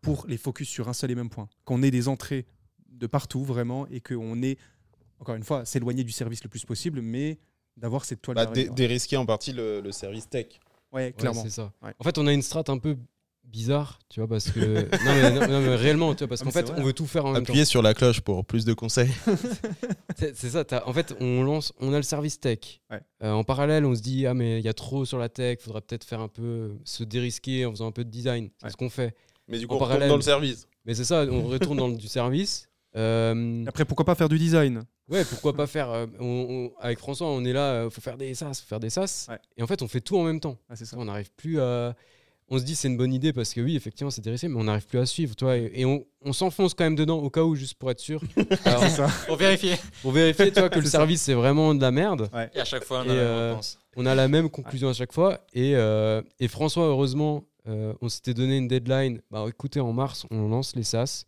pour les focus sur un seul et même point. Qu'on ait des entrées de partout vraiment et qu'on ait encore une fois s'éloigner du service le plus possible, mais d'avoir cette toile Bah, d'araignée. dé- dérisquer en partie le, le service tech. Ouais, Ouais, clairement. c'est ça. Ouais. En fait, on a une strat un peu bizarre, tu vois, parce que. non, mais, non, non, mais réellement, tu vois, parce Ah, qu'en fait, vrai. on veut tout faire en même temps. Appuyez sur la cloche pour plus de conseils. C'est c'est ça. t'as- En fait, on lance, on a le service tech. Ouais. Euh, en parallèle, on se dit ah mais il y a trop sur la tech, faudrait peut-être faire un peu se dérisquer en faisant un peu de design. C'est Ouais. ce qu'on fait. Mais du coup, En on retourne dans le service. Mais c'est ça, on retourne dans le du service. Euh, Après, pourquoi pas faire du design? Ouais, pourquoi pas faire euh, on- on- avec François, on est là, euh, faut faire des sas, faut faire des sas. Ouais. Et en fait, on fait tout en même temps. Ah, C'est ça. On n'arrive plus à. On se dit c'est une bonne idée parce que oui, effectivement, c'est intéressant, mais on n'arrive plus à suivre, toi, et, et on, on s'enfonce quand même dedans au cas où, juste pour être sûr. Alors, C'est ça. Pour vérifier. pour vérifier, toi, que le service c'est vraiment de la merde. Et à chaque fois, on Et, a la euh, réponse. On a la même conclusion à chaque fois. Et, euh, et François, heureusement, euh, on s'était donné une deadline. Bah, écoutez, en mars, on lance les SAS.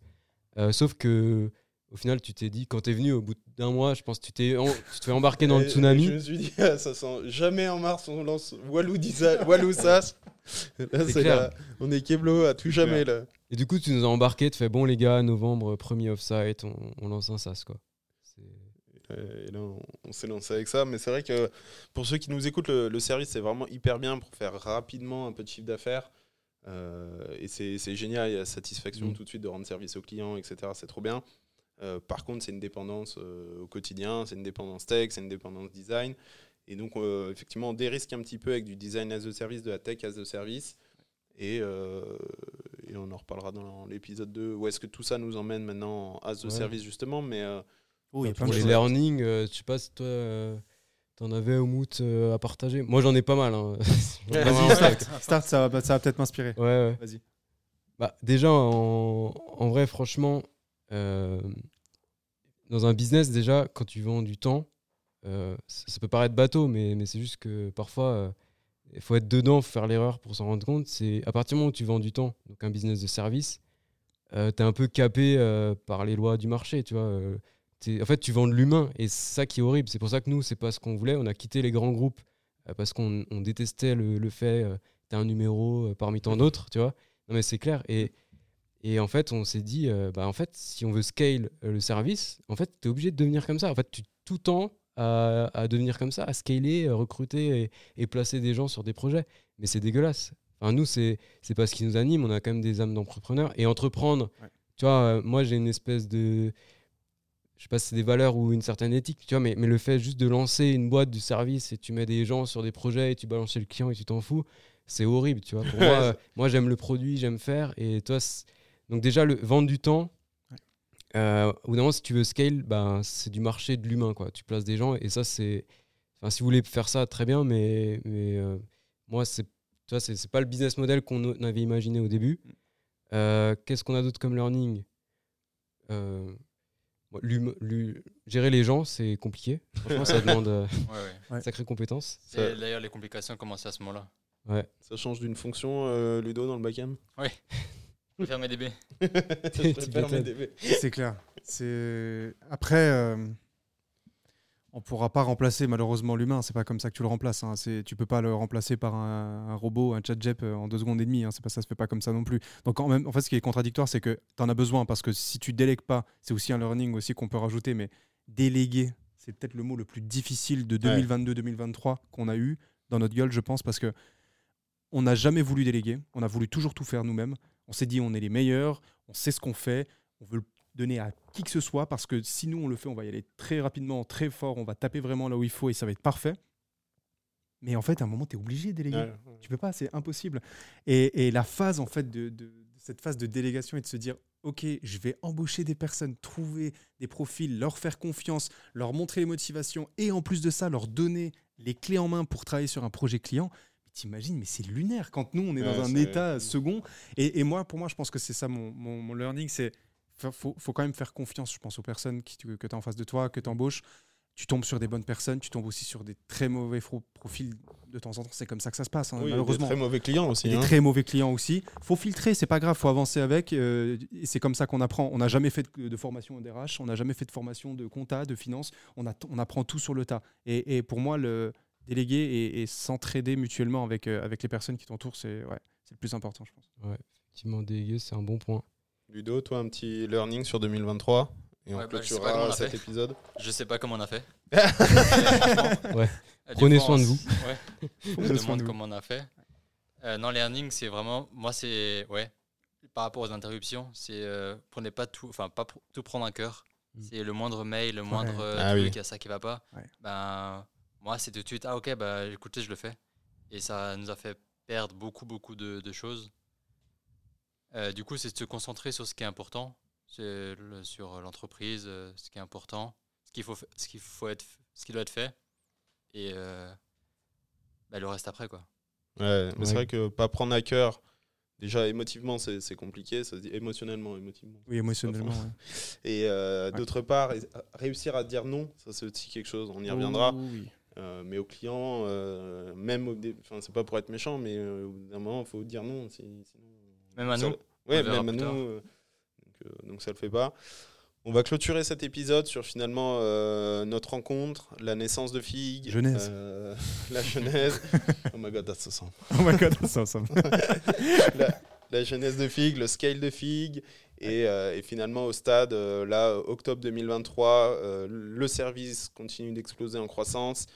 Euh, sauf que, au final, tu t'es dit, quand tu es venu au bout d'un mois, je pense que tu t'es en- tu te fais embarquer dans le tsunami. Je me suis dit, ah, ça sent jamais en mars, on lance Walou Disa- Walou Sas. Là, C'est c'est clair. la- on est Keblo à tout jamais là. Et du coup, tu nous as embarqué, tu fais bon, les gars, novembre, premier off-site, on, on lance un SAS. Quoi. C'est- Euh, Et là, on, on s'est lancé avec ça. Mais c'est vrai que pour ceux qui nous écoutent, le, le service c'est vraiment hyper bien pour faire rapidement un peu de chiffre d'affaires. Euh, et c'est c'est génial, il y a satisfaction Mm. tout de suite de rendre service aux clients, etc. C'est trop bien. Euh, par contre, c'est une dépendance euh, au quotidien, c'est une dépendance tech, c'est une dépendance design. Et donc, euh, effectivement, on dérisque un petit peu avec du design as a service, de la tech as a service. Et, euh, et on en reparlera dans l'épisode 2, où est-ce que tout ça nous emmène maintenant en as a Ouais. service, justement. Mais euh, Oh, il y a plein Pour de les choses. learnings, euh, je sais pas si toi, euh, t'en avais au moot euh, à partager. Moi, j'en ai pas mal. hein. Vas-y, start, start, ça va, ça va peut-être m'inspirer. Ouais, ouais. Vas-y. Bah, déjà, en, en vrai, franchement, euh, dans un business, déjà, quand tu vends du temps, euh, ça, peut paraître bateau, mais, c'est juste que parfois, il faut être dedans, faire l'erreur pour s'en rendre compte. C'est à partir du moment où tu vends du temps, donc un business de service, euh, tu es un peu capé euh, par les lois du marché, tu vois. euh, en fait, tu vends de l'humain et ça qui est horrible. C'est pour ça que nous, c'est pas ce qu'on voulait. On a quitté les grands groupes euh, parce qu'on on détestait le, le fait euh, t'as un numéro euh, parmi tant d'autres, tu vois. Non, mais c'est clair. Et, en fait, on s'est dit, euh, bah, en fait, si on veut scale euh, le service, en fait, tu es obligé de devenir comme ça. En fait, tu tout tends à, à devenir comme ça, à scaler, recruter et, et placer des gens sur des projets. Mais c'est dégueulasse. Enfin, nous, c'est pas ce qui nous anime. On a quand même des âmes d'entrepreneurs. Et entreprendre, Ouais. tu vois, euh, moi, j'ai une espèce de. Je sais pas si c'est des valeurs ou une certaine éthique, tu vois, mais, mais le fait juste de lancer une boîte du service et tu mets des gens sur des projets et tu balances chez le client et tu t'en fous, c'est horrible, tu vois. Pour moi, euh, moi j'aime le produit, j'aime faire. Et toi, donc déjà, le vendre du temps. Euh, au bout d'un moment, si tu veux scale, ben, c'est du marché de l'humain, quoi. Tu places des gens et ça, c'est. Enfin, si vous voulez faire ça, très bien, mais, mais euh, moi, c'est. Tu vois, c'est c'est pas le business model qu'on avait imaginé au début. Euh, Qu'est-ce qu'on a d'autre comme learning? Euh, Gérer les gens, c'est compliqué. Franchement, ça demande euh, Ouais, sacrée compétence. D'ailleurs, les complications commencent à ce moment-là. Ouais. Ça change d'une fonction, euh, Ludo, dans le backend? Fermer des baies. Je Tu préfère mes. DB. C'est clair. C'est après, euh, on pourra pas remplacer malheureusement l'humain. C'est pas comme ça que tu le remplaces. Hein. C'est, tu peux pas le remplacer par un, un robot, un chat JEP euh, en deux secondes et demie. Hein. C'est pas ça se fait pas comme ça non plus. Donc en, même, en fait, ce qui est contradictoire, c'est que tu en as besoin parce que si tu délègues pas, c'est aussi un learning aussi qu'on peut rajouter. Mais déléguer, c'est peut-être le mot le plus difficile de Ouais. 2022-2023 qu'on a eu dans notre gueule, je pense, parce que on n'a jamais voulu déléguer. On a voulu toujours tout faire nous-mêmes. On s'est dit on est les meilleurs, on sait ce qu'on fait, on veut le donner à qui que ce soit parce que si nous on le fait, on va y aller très rapidement, très fort, on va taper vraiment là où il faut et ça va être parfait. Mais en fait, à un moment, tu es obligé de déléguer. Ouais. Tu peux pas, c'est impossible. Et, et la phase, en fait, de, de- cette phase de délégation et de se dire, OK, je vais embaucher des personnes, trouver des profils, leur faire confiance, leur montrer les motivations et en plus de ça, leur donner les clés en main pour travailler sur un projet client. T'imagines, mais c'est lunaire quand nous, on est dans Ouais, un état second. Et, et moi, pour moi, je pense que c'est ça mon, mon, mon learning, c'est faut, faut, quand même faire confiance, je pense, aux personnes qui, que tu as en face de toi, que tu embauches. Tu tombes sur des bonnes personnes, tu tombes aussi sur des très mauvais profils de temps en temps. C'est comme ça que ça se passe, hein, Oui, malheureusement. Des très mauvais clients aussi. Des hein. très mauvais clients aussi. faut filtrer, c'est pas grave, faut avancer avec. euh, et c'est comme ça qu'on apprend. On n'a jamais fait de, de formation DRH, on n'a jamais fait de formation de compta, de finance. On, a, on apprend tout sur le tas. Et, et pour moi, le déléguer et, et s'entraider mutuellement avec, euh, avec les personnes qui t'entourent, c'est ouais, c'est le plus important, je pense. Effectivement, déléguer, c'est un bon point. Ludo, toi, un petit learning sur 2023 et on Ouais, bah, clôturera on a cet fait. épisode. Je sais pas comment on a fait. Ouais. Euh, des Prenez fois, soin on de vous. Ouais. Je Prenez me soin demande de comment on a fait. Euh, non, learning, c'est vraiment. Moi, c'est. Ouais. Par rapport aux interruptions, c'est. euh, prenez pas tout. Enfin, pas pr- tout prendre à cœur. Mm. C'est le moindre mail, le moindre euh, Ah truc, oui. il y a ça qui va pas. Ouais. Ben, moi, c'est tout de suite. Ah, ok, bah, écoutez, je le fais. Et ça nous a fait perdre beaucoup, beaucoup de, de choses. Euh, du coup, c'est de se concentrer sur ce qui est important, le- sur l'entreprise, euh, ce qui est important, ce qu'il faut, fa- ce qu'il faut être, ce qui doit être fait, et euh, bah, le reste après quoi. Ouais, mais c'est vrai que pas prendre à cœur déjà émotivement c'est compliqué, ça se dit émotionnellement, émotivement. Oui, émotionnellement. ouais. Et euh, d'autre part, ré- réussir à dire non, ça c'est aussi quelque chose, on y reviendra. Oui. Euh, mais aux clients, euh, même au enfin c'est pas pour être méchant, mais euh, au bout d'un moment il faut dire non. sinon, Même à ça- nous. Ouais, même à nous. euh, donc, euh, donc ça le fait pas. On va clôturer cet épisode sur finalement euh, notre rencontre, la naissance de Fig, Genèse. euh, la genèse. oh my god, that's awesome. Oh my god, ça, ça. la, la genèse de Fig, le scale de Fig. Et, euh, et finalement, au stade, euh, là, octobre 2023, euh, le service continue d'exploser en croissance.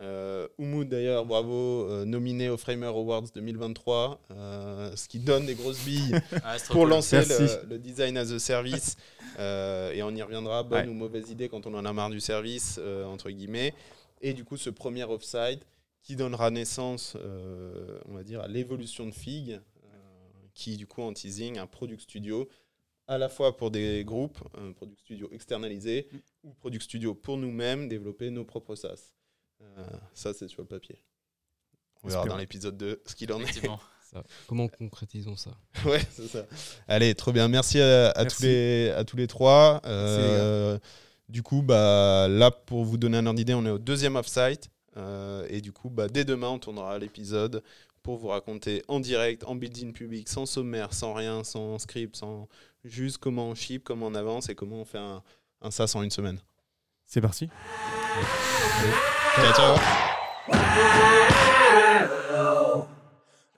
Euh, Oumoud, d'ailleurs, bravo, euh, nominé au Framer Awards 2023, euh, ce qui donne des grosses billes Ah, pour cool. lancer le, le design as a service. Euh, et on y reviendra, bonne Ouais. ou mauvaise idée quand on en a marre du service, euh, entre guillemets. Et du coup, ce premier offside qui donnera naissance, euh, on va dire, à l'évolution de Fig, euh, qui du coup en teasing un product studio à la fois pour des groupes, un product studio externalisé, Mm. ou product studio pour nous-mêmes, développer nos propres SaaS. Euh, ça, c'est sur le papier. On verra dans l'épisode 2 ce qu'il en est. Ça. Comment concrétisons ça? Ouais, c'est ça. Allez, trop bien. Merci à, à Merci. tous, les, à tous les trois. Euh, du coup, bah, là, pour vous donner un ordre d'idée, on est au deuxième off-site. Euh, et du coup, bah, dès demain, on tournera l'épisode pour vous raconter en direct, en building public, sans sommaire, sans rien, sans script, sans juste comment on ship, comment on avance et comment on fait un, un SaaS en une semaine. C'est parti. Ciao, ciao.